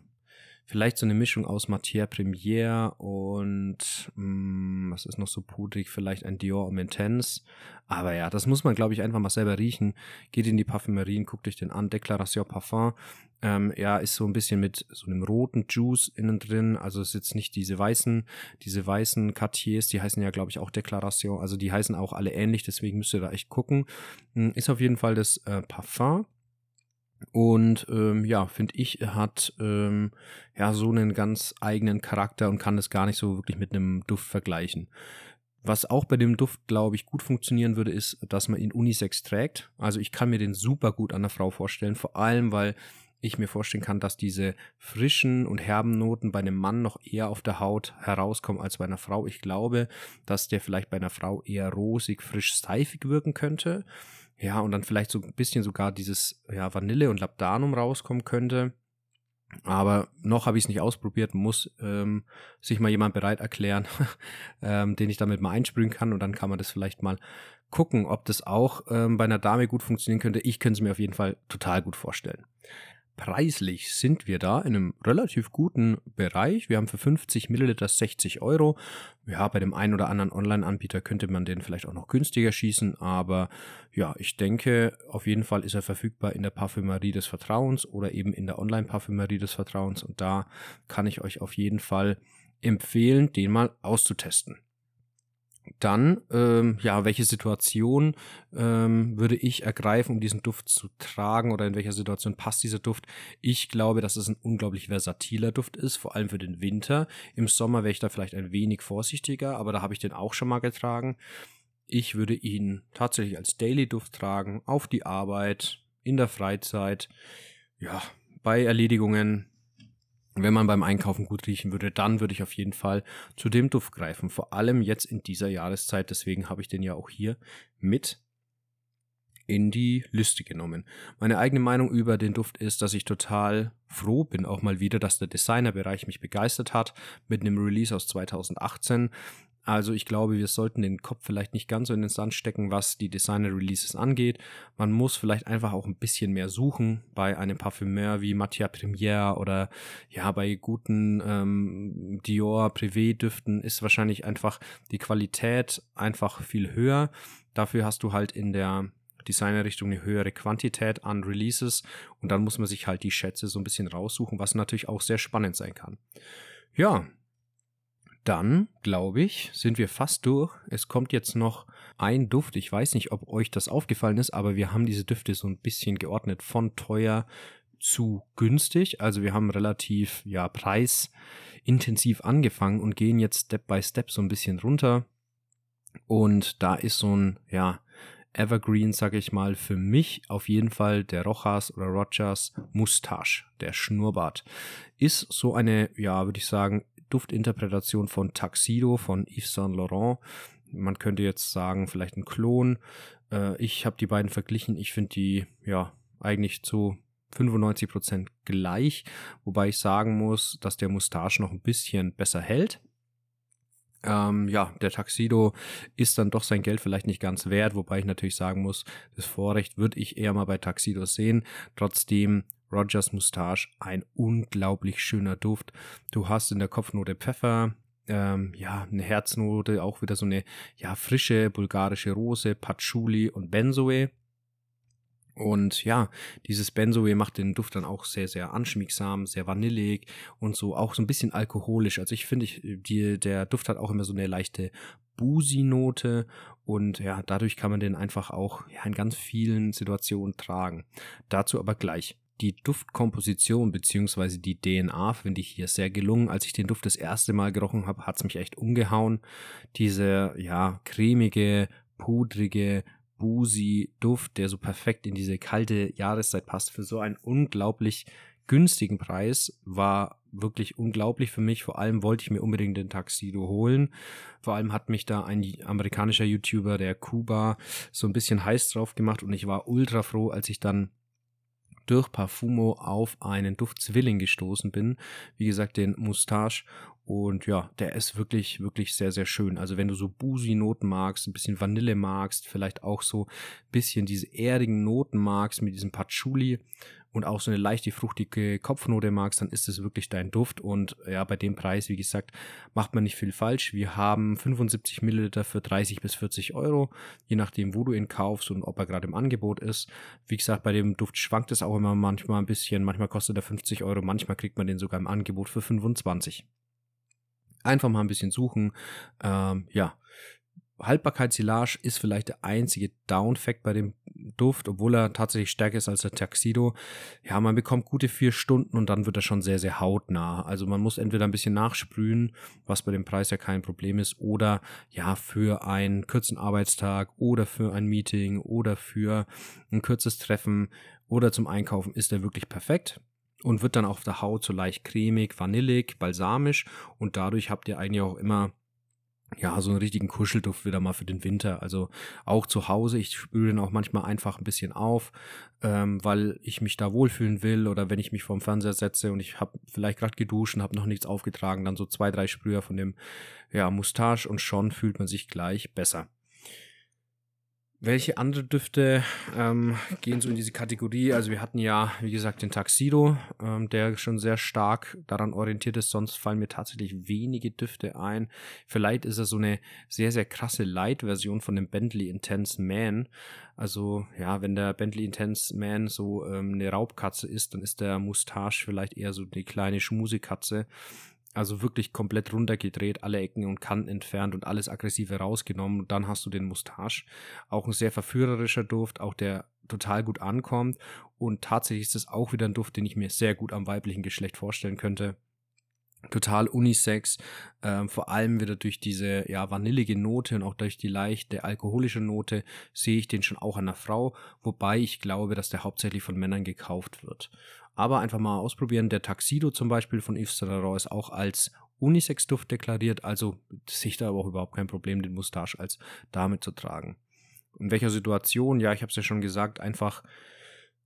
Vielleicht so eine Mischung aus Matière Première und mh, hm, was ist noch so pudrig? Vielleicht ein Dior Homme Intense. Aber ja, das muss man, glaube ich, einfach mal selber riechen. Geht in die Parfümerien, guckt euch den an. Declaration Parfum. Ähm, ja, ist so ein bisschen mit so einem roten Juice innen drin. Also ist jetzt nicht diese weißen, diese weißen Cartiers, die heißen ja, glaube ich, auch Declaration. Also die heißen auch alle ähnlich, deswegen müsst ihr da echt gucken. Hm, ist auf jeden Fall das äh, Parfum. Und ähm, ja, finde ich, hat ähm, ja so einen ganz eigenen Charakter und kann das gar nicht so wirklich mit einem Duft vergleichen. Was auch bei dem Duft, glaube ich, gut funktionieren würde, ist, dass man ihn unisex trägt. Also ich kann mir den super gut an der Frau vorstellen, vor allem weil ich mir vorstellen kann, dass diese frischen und herben Noten bei einem Mann noch eher auf der Haut herauskommen als bei einer Frau. Ich glaube, dass der vielleicht bei einer Frau eher rosig, frisch, seifig wirken könnte. Ja, und dann vielleicht so ein bisschen sogar dieses ja, Vanille und Labdanum rauskommen könnte. Aber noch habe ich es nicht ausprobiert, muss ähm, sich mal jemand bereit erklären, (laughs) ähm, den ich damit mal einsprühen kann und dann kann man das vielleicht mal gucken, ob das auch ähm, bei einer Dame gut funktionieren könnte. Ich könnte es mir auf jeden Fall total gut vorstellen. Preislich sind wir da in einem relativ guten Bereich. Wir haben für 50 Milliliter 60 Euro. Ja, bei dem einen oder anderen Online-Anbieter könnte man den vielleicht auch noch günstiger schießen, aber ja, ich denke, auf jeden Fall ist er verfügbar in der Parfümerie des Vertrauens oder eben in der Online-Parfümerie des Vertrauens und da kann ich euch auf jeden Fall empfehlen, den mal auszutesten. Dann, ähm, ja, welche Situation ähm, würde ich ergreifen, um diesen Duft zu tragen oder in welcher Situation passt dieser Duft? Ich glaube, dass es ein unglaublich versatiler Duft ist, vor allem für den Winter. Im Sommer wäre ich da vielleicht ein wenig vorsichtiger, aber da habe ich den auch schon mal getragen. Ich würde ihn tatsächlich als Daily-Duft tragen, auf die Arbeit, in der Freizeit, ja, bei Erledigungen, wenn man beim Einkaufen gut riechen würde, dann würde ich auf jeden Fall zu dem Duft greifen. Vor allem jetzt in dieser Jahreszeit. Deswegen habe ich den ja auch hier mit in die Liste genommen. Meine eigene Meinung über den Duft ist, dass ich total froh bin, auch mal wieder, dass der Designerbereich mich begeistert hat mit einem Release aus 2018. Also ich glaube, wir sollten den Kopf vielleicht nicht ganz so in den Sand stecken, was die Designer-Releases angeht. Man muss vielleicht einfach auch ein bisschen mehr suchen bei einem Parfümeur wie Mattia Premiere oder ja, bei guten ähm, Dior Privé-Düften ist wahrscheinlich einfach die Qualität einfach viel höher. Dafür hast du halt in der Designer-Richtung eine höhere Quantität an Releases und dann muss man sich halt die Schätze so ein bisschen raussuchen, was natürlich auch sehr spannend sein kann. Ja, dann, glaube ich, sind wir fast durch. Es kommt jetzt noch ein Duft. Ich weiß nicht, ob euch das aufgefallen ist, aber wir haben diese Düfte so ein bisschen geordnet von teuer zu günstig. Also wir haben relativ, ja, preisintensiv angefangen und gehen jetzt Step by Step so ein bisschen runter. Und da ist so ein, ja, Evergreen, sage ich mal, für mich auf jeden Fall der Rojas oder Rogers Mustache, der Schnurrbart. Ist so eine, ja, würde ich sagen, Duftinterpretation von Taxido von Yves Saint Laurent. Man könnte jetzt sagen, vielleicht ein Klon. Äh, ich habe die beiden verglichen. Ich finde die ja eigentlich zu 95% gleich, wobei ich sagen muss, dass der Mustache noch ein bisschen besser hält. Ähm, ja, der Taxido ist dann doch sein Geld vielleicht nicht ganz wert, wobei ich natürlich sagen muss, das Vorrecht würde ich eher mal bei Taxidos sehen. Trotzdem Rogers Mustache, ein unglaublich schöner Duft. Du hast in der Kopfnote Pfeffer, ähm, ja, eine Herznote, auch wieder so eine ja, frische bulgarische Rose, Patchouli und Benzoe. Und ja, dieses Benzoe macht den Duft dann auch sehr, sehr anschmiegsam, sehr vanillig und so auch so ein bisschen alkoholisch. Also ich finde, die, der Duft hat auch immer so eine leichte Busi-Note und ja, dadurch kann man den einfach auch ja, in ganz vielen Situationen tragen. Dazu aber gleich die Duftkomposition beziehungsweise die DNA finde ich hier sehr gelungen. Als ich den Duft das erste Mal gerochen habe, hat es mich echt umgehauen. Diese, ja, cremige, pudrige, boozy Duft, der so perfekt in diese kalte Jahreszeit passt, für so einen unglaublich günstigen Preis, war wirklich unglaublich für mich. Vor allem wollte ich mir unbedingt den Taxido holen. Vor allem hat mich da ein amerikanischer YouTuber, der Kuba, so ein bisschen heiß drauf gemacht und ich war ultra froh, als ich dann durch Parfumo auf einen Duftzwilling gestoßen bin. Wie gesagt, den Moustache. Und ja, der ist wirklich, wirklich sehr, sehr schön. Also wenn du so Busi-Noten magst, ein bisschen Vanille magst, vielleicht auch so ein bisschen diese erdigen Noten magst mit diesem Patchouli und auch so eine leichte fruchtige Kopfnote magst, dann ist es wirklich dein Duft und ja, bei dem Preis, wie gesagt, macht man nicht viel falsch. Wir haben 75 Milliliter für 30 bis 40 Euro, je nachdem, wo du ihn kaufst und ob er gerade im Angebot ist. Wie gesagt, bei dem Duft schwankt es auch immer manchmal ein bisschen, manchmal kostet er 50 Euro, manchmal kriegt man den sogar im Angebot für 25. Einfach mal ein bisschen suchen. Ähm, ja, Haltbarkeitssilage ist vielleicht der einzige Down-Fact bei dem Duft, obwohl er tatsächlich stärker ist als der Taxido. Ja, man bekommt gute vier Stunden und dann wird er schon sehr, sehr hautnah. Also man muss entweder ein bisschen nachsprühen, was bei dem Preis ja kein Problem ist, oder ja, für einen kurzen Arbeitstag oder für ein Meeting oder für ein kurzes Treffen oder zum Einkaufen ist er wirklich perfekt und wird dann auf der Haut so leicht cremig, vanillig, balsamisch und dadurch habt ihr eigentlich auch immer ja, so einen richtigen Kuschelduft wieder mal für den Winter. Also auch zu Hause, ich spüre den auch manchmal einfach ein bisschen auf, ähm, weil ich mich da wohlfühlen will oder wenn ich mich vorm Fernseher setze und ich habe vielleicht gerade geduscht und habe noch nichts aufgetragen, dann so zwei, drei Sprüher von dem ja, Mustache und schon fühlt man sich gleich besser. Welche andere Düfte ähm, gehen so in diese Kategorie? Also wir hatten ja, wie gesagt, den Taxido, ähm, der schon sehr stark daran orientiert ist. Sonst fallen mir tatsächlich wenige Düfte ein. Vielleicht ist er so eine sehr, sehr krasse Light-Version von dem Bentley Intense Man. Also ja, wenn der Bentley Intense Man so ähm, eine Raubkatze ist, dann ist der Mustache vielleicht eher so die kleine Schmusekatze. Also wirklich komplett runtergedreht, alle Ecken und Kanten entfernt und alles aggressive rausgenommen. Dann hast du den Mustache. Auch ein sehr verführerischer Duft, auch der total gut ankommt. Und tatsächlich ist es auch wieder ein Duft, den ich mir sehr gut am weiblichen Geschlecht vorstellen könnte. Total unisex, ähm, vor allem wieder durch diese ja vanillige Note und auch durch die leichte alkoholische Note sehe ich den schon auch an der Frau, wobei ich glaube, dass der hauptsächlich von Männern gekauft wird. Aber einfach mal ausprobieren. Der Taxido zum Beispiel von Yves Saint Laurent ist auch als Unisex-Duft deklariert, also sehe ich da aber auch überhaupt kein Problem, den Mustache als Dame zu tragen. In welcher Situation? Ja, ich habe es ja schon gesagt, einfach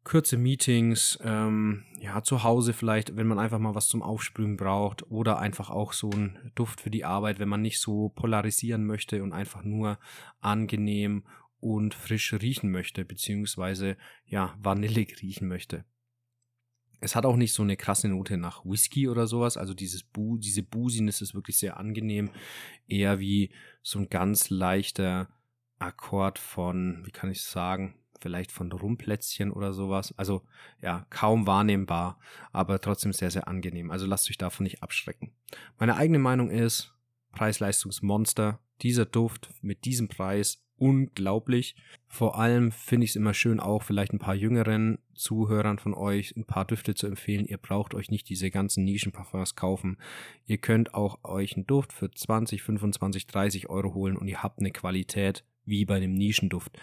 kurze Meetings, ähm, ja, zu Hause vielleicht, wenn man einfach mal was zum Aufsprühen braucht oder einfach auch so ein Duft für die Arbeit, wenn man nicht so polarisieren möchte und einfach nur angenehm und frisch riechen möchte, beziehungsweise ja, vanillig (laughs) riechen möchte. Es hat auch nicht so eine krasse Note nach Whisky oder sowas. Also dieses Bu, diese Business ist wirklich sehr angenehm. Eher wie so ein ganz leichter Akkord von, wie kann ich sagen, vielleicht von Rumplätzchen oder sowas. Also ja, kaum wahrnehmbar, aber trotzdem sehr, sehr angenehm. Also lasst euch davon nicht abschrecken. Meine eigene Meinung ist, Preis-Leistungsmonster. Dieser Duft mit diesem Preis unglaublich. Vor allem finde ich es immer schön, auch vielleicht ein paar jüngeren Zuhörern von euch ein paar Düfte zu empfehlen. Ihr braucht euch nicht diese ganzen Nischenparfums kaufen. Ihr könnt auch euch einen Duft für 20, 25, 30 Euro holen und ihr habt eine Qualität wie bei einem Nischenduft.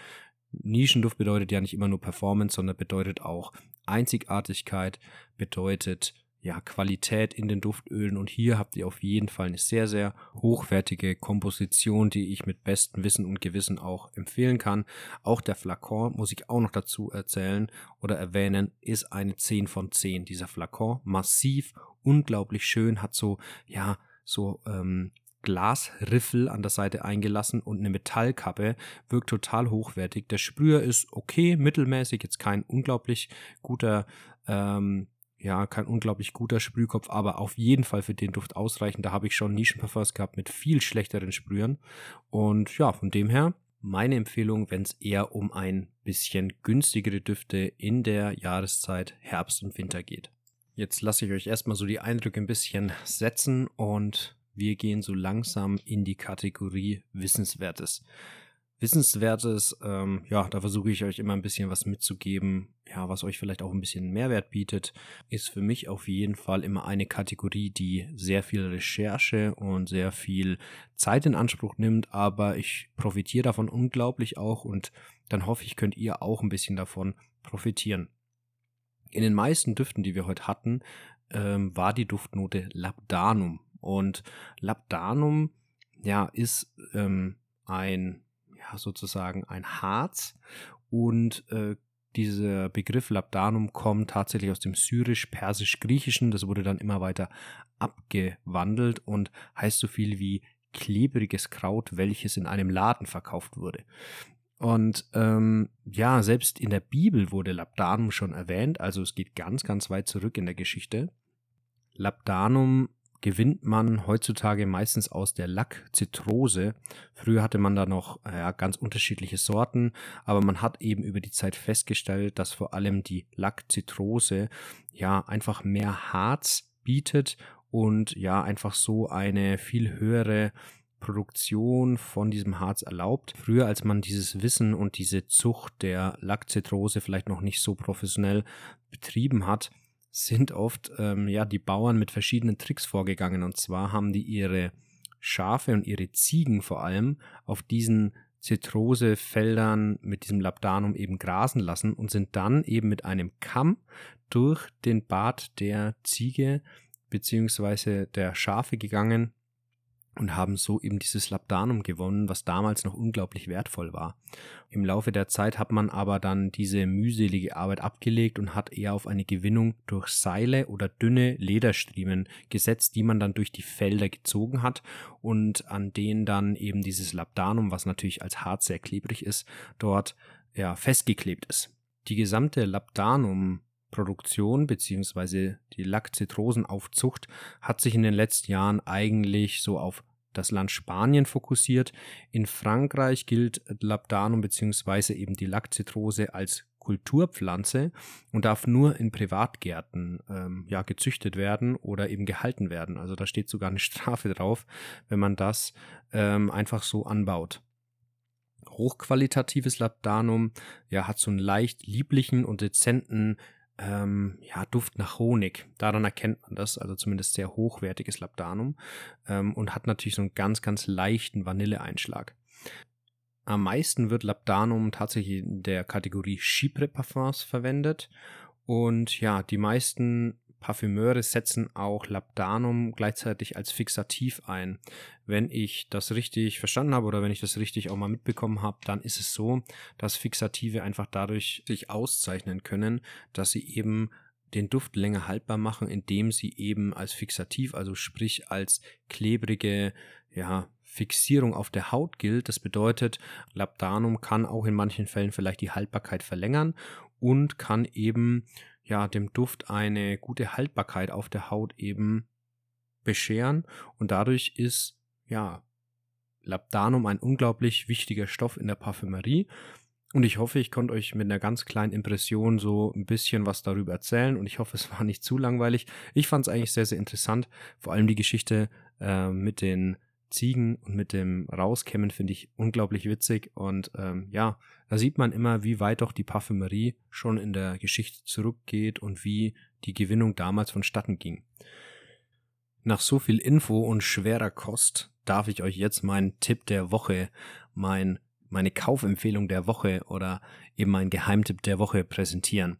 Nischenduft bedeutet ja nicht immer nur Performance, sondern bedeutet auch Einzigartigkeit, bedeutet ja, Qualität in den Duftölen und hier habt ihr auf jeden Fall eine sehr, sehr hochwertige Komposition, die ich mit bestem Wissen und Gewissen auch empfehlen kann. Auch der Flakon, muss ich auch noch dazu erzählen oder erwähnen, ist eine 10 von 10. Dieser Flakon, massiv, unglaublich schön, hat so, ja, so ähm, Glasriffel an der Seite eingelassen und eine Metallkappe, wirkt total hochwertig. Der Sprüher ist okay, mittelmäßig, jetzt kein unglaublich guter ähm, ja, kein unglaublich guter Sprühkopf, aber auf jeden Fall für den Duft ausreichend. Da habe ich schon Nischenparfums gehabt mit viel schlechteren Sprühern. Und ja, von dem her meine Empfehlung, wenn es eher um ein bisschen günstigere Düfte in der Jahreszeit Herbst und Winter geht. Jetzt lasse ich euch erstmal so die Eindrücke ein bisschen setzen und wir gehen so langsam in die Kategorie Wissenswertes. Wissenswertes, ähm, ja, da versuche ich euch immer ein bisschen was mitzugeben, ja, was euch vielleicht auch ein bisschen Mehrwert bietet, ist für mich auf jeden Fall immer eine Kategorie, die sehr viel Recherche und sehr viel Zeit in Anspruch nimmt, aber ich profitiere davon unglaublich auch und dann hoffe ich, könnt ihr auch ein bisschen davon profitieren. In den meisten Düften, die wir heute hatten, ähm, war die Duftnote Labdanum und Labdanum, ja, ist ähm, ein ja, sozusagen ein Harz und äh, dieser Begriff Labdanum kommt tatsächlich aus dem Syrisch-Persisch-Griechischen. Das wurde dann immer weiter abgewandelt und heißt so viel wie klebriges Kraut, welches in einem Laden verkauft wurde. Und ähm, ja, selbst in der Bibel wurde Labdanum schon erwähnt, also es geht ganz, ganz weit zurück in der Geschichte. Labdanum gewinnt man heutzutage meistens aus der Lackzitrose. Früher hatte man da noch ja, ganz unterschiedliche Sorten, aber man hat eben über die Zeit festgestellt, dass vor allem die Lackzitrose ja einfach mehr Harz bietet und ja einfach so eine viel höhere Produktion von diesem Harz erlaubt. Früher, als man dieses Wissen und diese Zucht der Lackzitrose vielleicht noch nicht so professionell betrieben hat, sind oft ähm, ja die Bauern mit verschiedenen Tricks vorgegangen. Und zwar haben die ihre Schafe und ihre Ziegen vor allem auf diesen Zitrosefeldern mit diesem Labdanum eben grasen lassen und sind dann eben mit einem Kamm durch den Bart der Ziege beziehungsweise der Schafe gegangen und haben so eben dieses Labdanum gewonnen, was damals noch unglaublich wertvoll war. Im Laufe der Zeit hat man aber dann diese mühselige Arbeit abgelegt und hat eher auf eine Gewinnung durch Seile oder dünne Lederstriemen gesetzt, die man dann durch die Felder gezogen hat und an denen dann eben dieses Labdanum, was natürlich als Harz sehr klebrig ist, dort ja festgeklebt ist. Die gesamte Labdanum Produktion beziehungsweise die Lackzitrosenaufzucht hat sich in den letzten Jahren eigentlich so auf das Land Spanien fokussiert. In Frankreich gilt Labdanum beziehungsweise eben die Lackzitrose als Kulturpflanze und darf nur in Privatgärten ähm, ja gezüchtet werden oder eben gehalten werden. Also da steht sogar eine (laughs) Strafe drauf, wenn man das ähm, einfach so anbaut hochqualitatives Labdanum ja, hat so einen leicht lieblichen und dezenten ähm, ja, Duft nach Honig. Daran erkennt man das, also zumindest sehr hochwertiges Labdanum ähm, und hat natürlich so einen ganz, ganz leichten Vanilleeinschlag. Am meisten wird Labdanum tatsächlich in der Kategorie Chypre Parfums verwendet und ja, die meisten Parfümeure setzen auch Labdanum gleichzeitig als Fixativ ein. Wenn ich das richtig verstanden habe oder wenn ich das richtig auch mal mitbekommen habe, dann ist es so, dass Fixative einfach dadurch sich auszeichnen können, dass sie eben den Duft länger haltbar machen, indem sie eben als Fixativ, also sprich als klebrige, ja, Fixierung auf der Haut gilt. Das bedeutet, Labdanum kann auch in manchen Fällen vielleicht die Haltbarkeit verlängern und kann eben ja dem Duft eine gute Haltbarkeit auf der Haut eben bescheren und dadurch ist ja Labdanum ein unglaublich wichtiger Stoff in der Parfümerie und ich hoffe, ich konnte euch mit einer ganz kleinen Impression so ein bisschen was darüber erzählen und ich hoffe, es war nicht zu langweilig. Ich fand es eigentlich sehr, sehr interessant, vor allem die Geschichte äh, mit den Ziegen und mit dem Rauskämmen finde ich unglaublich witzig. Und ähm, ja, da sieht man immer, wie weit doch die Parfümerie schon in der Geschichte zurückgeht und wie die Gewinnung damals vonstatten ging. Nach so viel Info und schwerer Kost darf ich euch jetzt meinen Tipp der Woche, mein, meine Kaufempfehlung der Woche oder eben mein Geheimtipp der Woche präsentieren.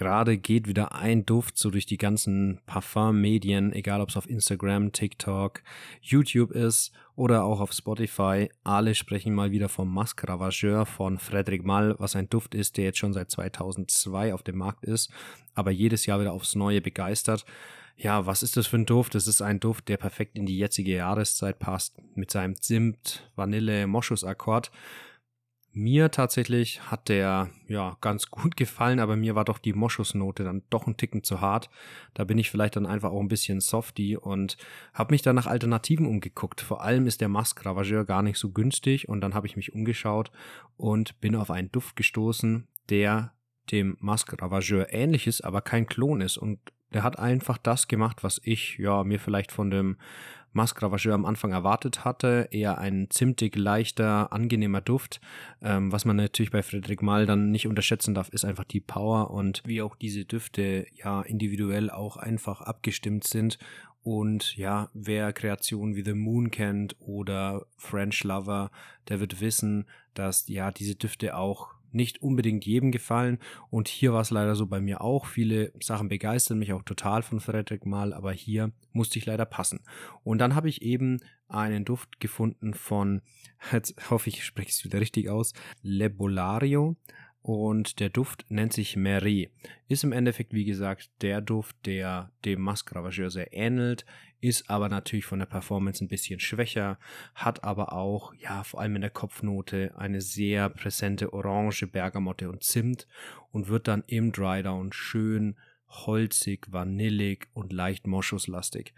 Gerade geht wieder ein Duft so durch die ganzen Parfum-Medien, egal ob es auf Instagram, TikTok, YouTube ist oder auch auf Spotify. Alle sprechen mal wieder vom Masque Ravageur von Frederic Mall, was ein Duft ist, der jetzt schon seit 2002 auf dem Markt ist, aber jedes Jahr wieder aufs Neue begeistert. Ja, was ist das für ein Duft? Das ist ein Duft, der perfekt in die jetzige Jahreszeit passt, mit seinem Zimt, Vanille, Moschusakkord. Mir tatsächlich hat der ja ganz gut (laughs) gefallen, aber mir war doch die Moschusnote dann doch ein Ticken zu hart. Da bin ich vielleicht dann einfach auch ein bisschen softy und habe mich dann nach Alternativen umgeguckt. Vor allem ist der Masque Ravageur gar nicht so günstig und dann habe ich mich umgeschaut und bin auf einen Duft gestoßen, der dem Masque Ravageur ähnlich ist, aber kein Klon ist und der hat einfach das gemacht, was ich ja mir vielleicht von dem Masque Ravageur am Anfang erwartet hatte. Eher ein zimtig, leichter, angenehmer Duft. Ähm, was man natürlich bei Frederic Mal dann nicht unterschätzen darf, ist einfach die Power und wie auch diese Düfte ja individuell auch einfach abgestimmt sind. Und ja, wer Kreationen wie The Moon kennt oder French Lover, der wird wissen, dass ja diese Düfte auch nicht unbedingt jedem gefallen. Und hier war es leider so bei mir auch. Viele Sachen begeistern mich auch total von Frederick Mal, aber hier musste ich leider passen. Und dann habe ich eben einen Duft gefunden von, (laughs) jetzt hoffe ich, spreche es wieder richtig aus, Le Bolario. Und der Duft nennt sich Mary. Ist im Endeffekt, wie gesagt, der Duft, der dem Masque sehr ähnelt, ist aber natürlich von der Performance ein bisschen schwächer, hat aber auch, ja, vor allem in der Kopfnote eine sehr präsente Orange, Bergamotte und Zimt und wird dann im Drydown schön holzig, vanillig und leicht moschuslastig.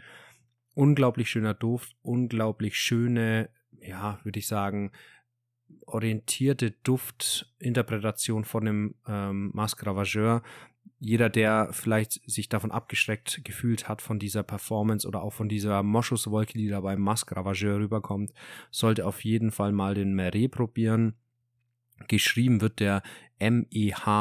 Unglaublich schöner Duft, unglaublich schöne, ja, würde ich sagen, orientierte Duftinterpretation von dem ähm, Masque Ravageur. Jeder, der vielleicht sich davon abgeschreckt gefühlt hat von dieser Performance oder auch von dieser Moschuswolke, die da beim Masque Ravageur rüberkommt, sollte auf jeden Fall mal den Meret probieren. Geschrieben wird der M-E-H-A-R-E-E-S.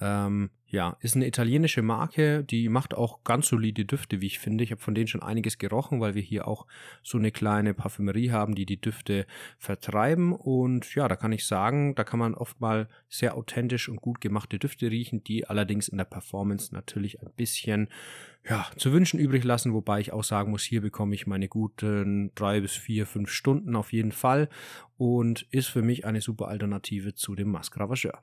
Ähm, ja, ist eine italienische Marke, die macht auch ganz solide Düfte, wie ich finde. Ich habe von denen schon einiges gerochen, weil wir hier auch so eine kleine Parfümerie haben, die die Düfte vertreiben. Und ja, da kann ich sagen, da kann man oft mal sehr authentisch und gut gemachte Düfte riechen, die allerdings in der Performance natürlich ein bisschen ja, zu wünschen übrig lassen, wobei ich auch sagen muss, hier bekomme ich meine guten drei bis vier, fünf Stunden auf jeden Fall und ist für mich eine super Alternative zu dem Masque Ravageur.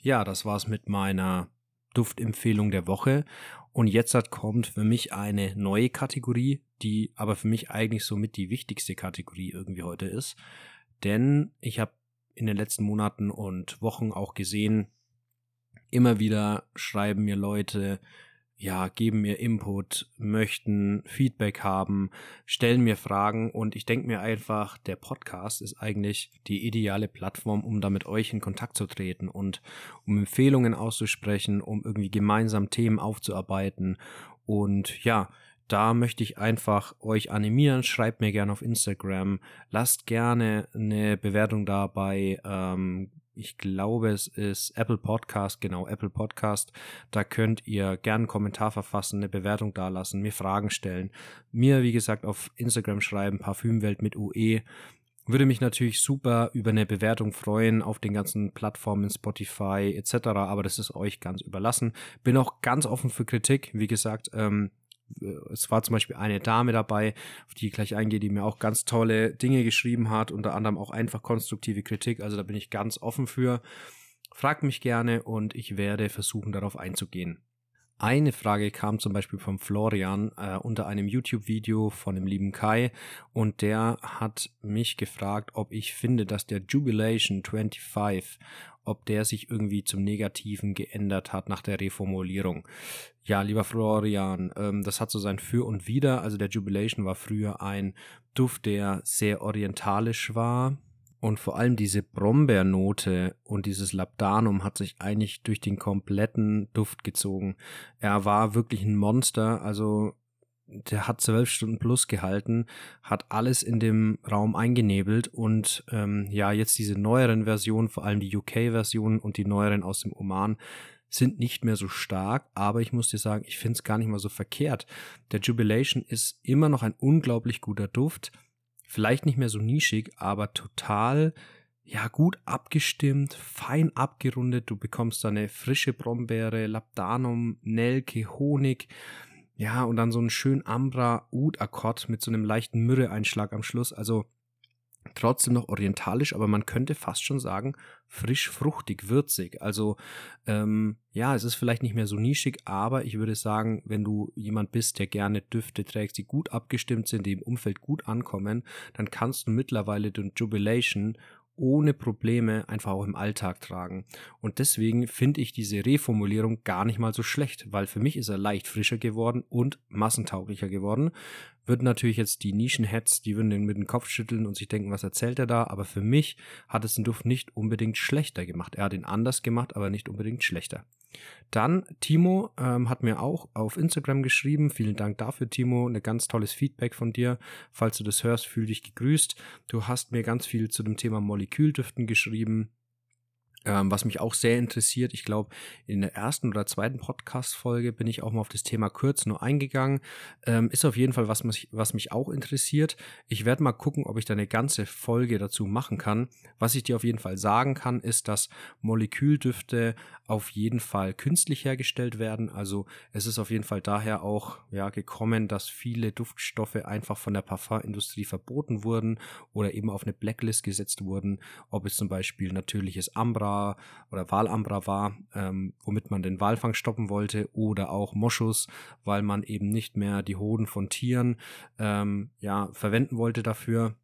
Ja, das war's mit meiner Duftempfehlung der Woche. Und jetzt kommt für mich eine neue Kategorie, die aber für mich eigentlich somit die wichtigste Kategorie irgendwie heute ist. Denn ich habe in den letzten Monaten und Wochen auch gesehen, immer wieder schreiben mir Leute, ja, geben mir Input, möchten Feedback haben, stellen mir Fragen und ich denke mir einfach, der Podcast ist eigentlich die ideale Plattform, um da mit euch in Kontakt zu treten und um Empfehlungen auszusprechen, um irgendwie gemeinsam Themen aufzuarbeiten und ja, da möchte ich einfach euch animieren. Schreibt mir gerne auf Instagram. Lasst gerne eine Bewertung da bei ähm, ich glaube, es ist Apple Podcast, genau, Apple Podcast. Da könnt ihr gerne einen Kommentar verfassen, eine Bewertung dalassen, mir Fragen stellen. Mir, wie gesagt, auf Instagram schreiben, Parfümwelt mit UE. Würde mich natürlich super über eine Bewertung freuen auf den ganzen Plattformen, Spotify etc. Aber das ist euch ganz überlassen. Bin auch ganz offen für Kritik. Wie gesagt, ähm, es war zum Beispiel eine Dame dabei, auf die ich gleich eingehe, die mir auch ganz tolle Dinge geschrieben hat, unter anderem auch einfach konstruktive Kritik. Also da bin ich ganz offen für. Fragt mich gerne und ich werde versuchen, darauf einzugehen. Eine Frage kam zum Beispiel vom Florian äh, unter einem YouTube-Video von dem lieben Kai und der hat mich gefragt, ob ich finde, dass der Jubilation 25, ob der sich irgendwie zum Negativen geändert hat nach der Reformulierung. Ja, lieber Florian, ähm, das hat so sein Für und Wider. Also der Jubilation war früher ein Duft, der sehr orientalisch war, und vor allem diese Brombeernote und dieses Labdanum hat sich eigentlich durch den kompletten Duft gezogen. Er war wirklich ein Monster, also der hat zwölf Stunden plus gehalten, hat alles in dem Raum eingenebelt und ähm, ja, jetzt diese neueren Versionen, vor allem die UK-Versionen und die neueren aus dem Oman, sind nicht mehr so stark, aber ich muss dir sagen, ich finde es gar nicht mal so verkehrt. Der Jubilation ist immer noch ein unglaublich guter Duft vielleicht nicht mehr so nischig, aber total ja gut abgestimmt, fein abgerundet. Du bekommst da eine frische Brombeere, Labdanum, Nelke, Honig. Ja, und dann so einen schönen Ambra-Ud-Akkord mit so einem leichten Myrrhe-Einschlag am Schluss. Also trotzdem noch orientalisch, aber man könnte fast schon sagen, frisch, fruchtig, würzig. Also ähm, ja, es ist vielleicht nicht mehr so nischig, aber ich würde sagen, wenn du jemand bist, der gerne Düfte trägt, die gut abgestimmt sind, die im Umfeld gut ankommen, dann kannst du mittlerweile den Jubilation ohne Probleme einfach auch im Alltag tragen. Und deswegen finde ich diese Reformulierung gar nicht mal so schlecht, weil für mich ist er leicht frischer geworden und massentauglicher geworden. Würden natürlich jetzt die Nischenheads, die würden den mit dem Kopf schütteln und sich denken, was erzählt er da? Aber für mich hat es den Duft nicht unbedingt schlechter gemacht. Er hat ihn anders gemacht, aber nicht unbedingt schlechter. Dann Timo ähm, hat mir auch auf Instagram geschrieben. Vielen Dank dafür, Timo. Ein ganz tolles Feedback von dir. Falls du das hörst, fühl dich gegrüßt. Du hast mir ganz viel zu dem Thema Moleküldüften geschrieben. Ähm, was mich auch sehr interessiert, ich glaube, in der ersten oder zweiten Podcast-Folge bin ich auch mal auf das Thema Kürz nur eingegangen. Ähm, ist auf jeden Fall was, was mich auch interessiert. Ich werde mal gucken, ob ich da eine ganze Folge dazu machen kann. Was ich dir auf jeden Fall sagen kann, ist, dass Moleküldüfte auf jeden Fall künstlich hergestellt werden. Also es ist auf jeden Fall daher auch ja, gekommen, dass viele Duftstoffe einfach von der Parfumindustrie verboten wurden oder eben auf eine Blacklist gesetzt wurden, ob es zum Beispiel natürliches Ambra oder Walambra war, ähm, womit man den Walfang stoppen wollte, oder auch Moschus, weil man eben nicht mehr die Hoden von Tieren ähm, ja, verwenden wollte dafür.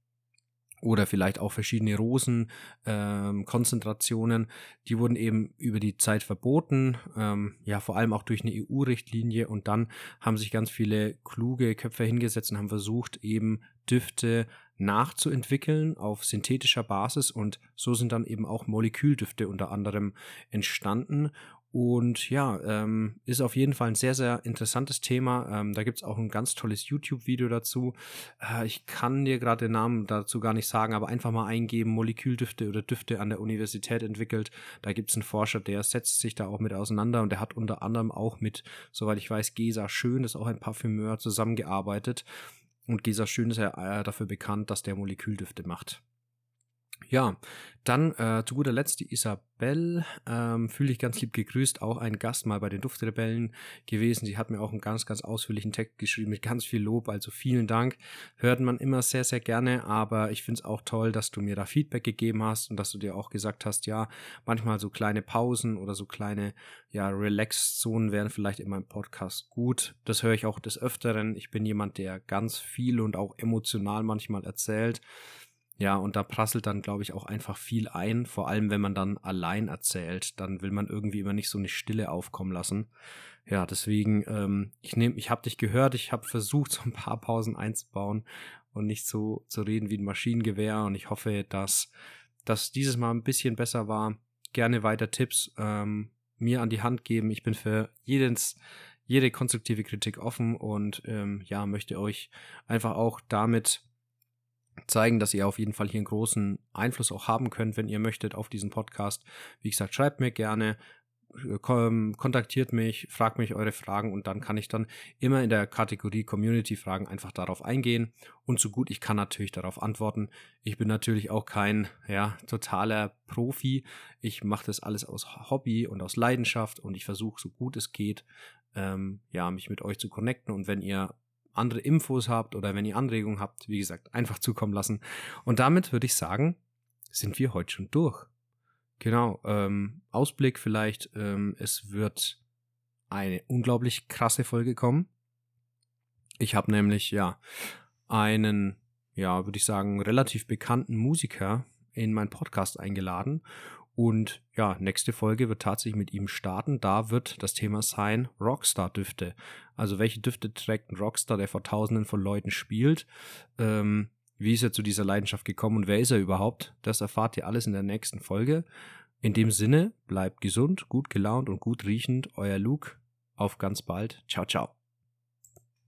Oder vielleicht auch verschiedene Rosenkonzentrationen, ähm, die wurden eben über die Zeit verboten, ähm, ja vor allem auch durch eine EU-Richtlinie und dann haben sich ganz viele kluge Köpfe hingesetzt und haben versucht eben Düfte nachzuentwickeln auf synthetischer Basis und so sind dann eben auch Moleküldüfte unter anderem entstanden und ja, ähm, ist auf jeden Fall ein sehr, sehr interessantes Thema. Ähm, da gibt's auch ein ganz tolles YouTube-Video dazu. Äh, ich kann dir gerade den Namen dazu gar nicht sagen, aber einfach mal eingeben, Moleküldüfte oder Düfte an der Universität entwickelt. Da gibt's einen Forscher, der setzt sich da auch mit auseinander und der hat unter anderem auch mit, soweit ich weiß, Gesa Schön, das ist auch ein Parfümeur, zusammengearbeitet. Und Gesa Schön ist ja äh, dafür bekannt, dass der Moleküldüfte macht. Ja, dann äh, zu guter Letzt die Isabel, ähm, fühle ich ganz lieb gegrüßt, auch ein Gast mal bei den Duftrebellen gewesen. Sie hat mir auch einen ganz, ganz ausführlichen Text geschrieben mit ganz viel Lob, also vielen Dank. Hört man immer sehr, sehr gerne, aber ich finde es auch toll, dass du mir da Feedback gegeben hast und dass du dir auch gesagt hast, ja, manchmal so kleine Pausen oder so kleine, ja, Relax-Zonen wären vielleicht in meinem Podcast gut. Das höre ich auch des Öfteren. Ich bin jemand, der ganz viel und auch emotional manchmal erzählt. Ja, und da prasselt dann, glaube ich, auch einfach viel ein. Vor allem, wenn man dann allein erzählt, dann will man irgendwie immer nicht so eine Stille aufkommen lassen. Ja, deswegen, ähm, ich nehme, ich habe dich gehört, ich habe versucht, so ein paar Pausen einzubauen und nicht so zu reden wie ein Maschinengewehr. Und ich hoffe, dass das dieses Mal ein bisschen besser war. Gerne weiter Tipps ähm, mir an die Hand geben. Ich bin für jedens, jede konstruktive Kritik offen und ähm, ja, möchte euch einfach auch damit zeigen, dass ihr auf jeden Fall hier einen großen Einfluss auch haben könnt, wenn ihr möchtet, auf diesen Podcast. Wie gesagt, schreibt mir gerne, äh, kontaktiert mich, fragt mich eure Fragen und dann kann ich dann immer in der Kategorie Community Fragen einfach darauf eingehen und so gut ich kann natürlich darauf antworten. Ich bin natürlich auch kein ja, totaler Profi. Ich mache das alles aus Hobby und aus Leidenschaft und ich versuche so gut es geht, ähm, ja, mich mit euch zu connecten und wenn ihr andere Infos habt oder wenn ihr Anregungen habt, wie gesagt, einfach zukommen lassen. Und damit würde ich sagen, sind wir heute schon durch. Genau, ähm, Ausblick vielleicht, ähm, es wird eine unglaublich krasse Folge kommen. Ich habe nämlich ja einen, ja, würde ich sagen, relativ bekannten Musiker in meinen Podcast eingeladen und ja, nächste Folge wird tatsächlich mit ihm starten. Da wird das Thema sein Rockstar-Düfte. Also welche Düfte trägt ein Rockstar, der vor tausenden von Leuten spielt? Ähm, wie ist er zu dieser Leidenschaft gekommen und wer ist er überhaupt? Das erfahrt ihr alles in der nächsten Folge. In dem Sinne, bleibt gesund, gut gelaunt und gut riechend. Euer Luke. Auf ganz bald. Ciao, ciao.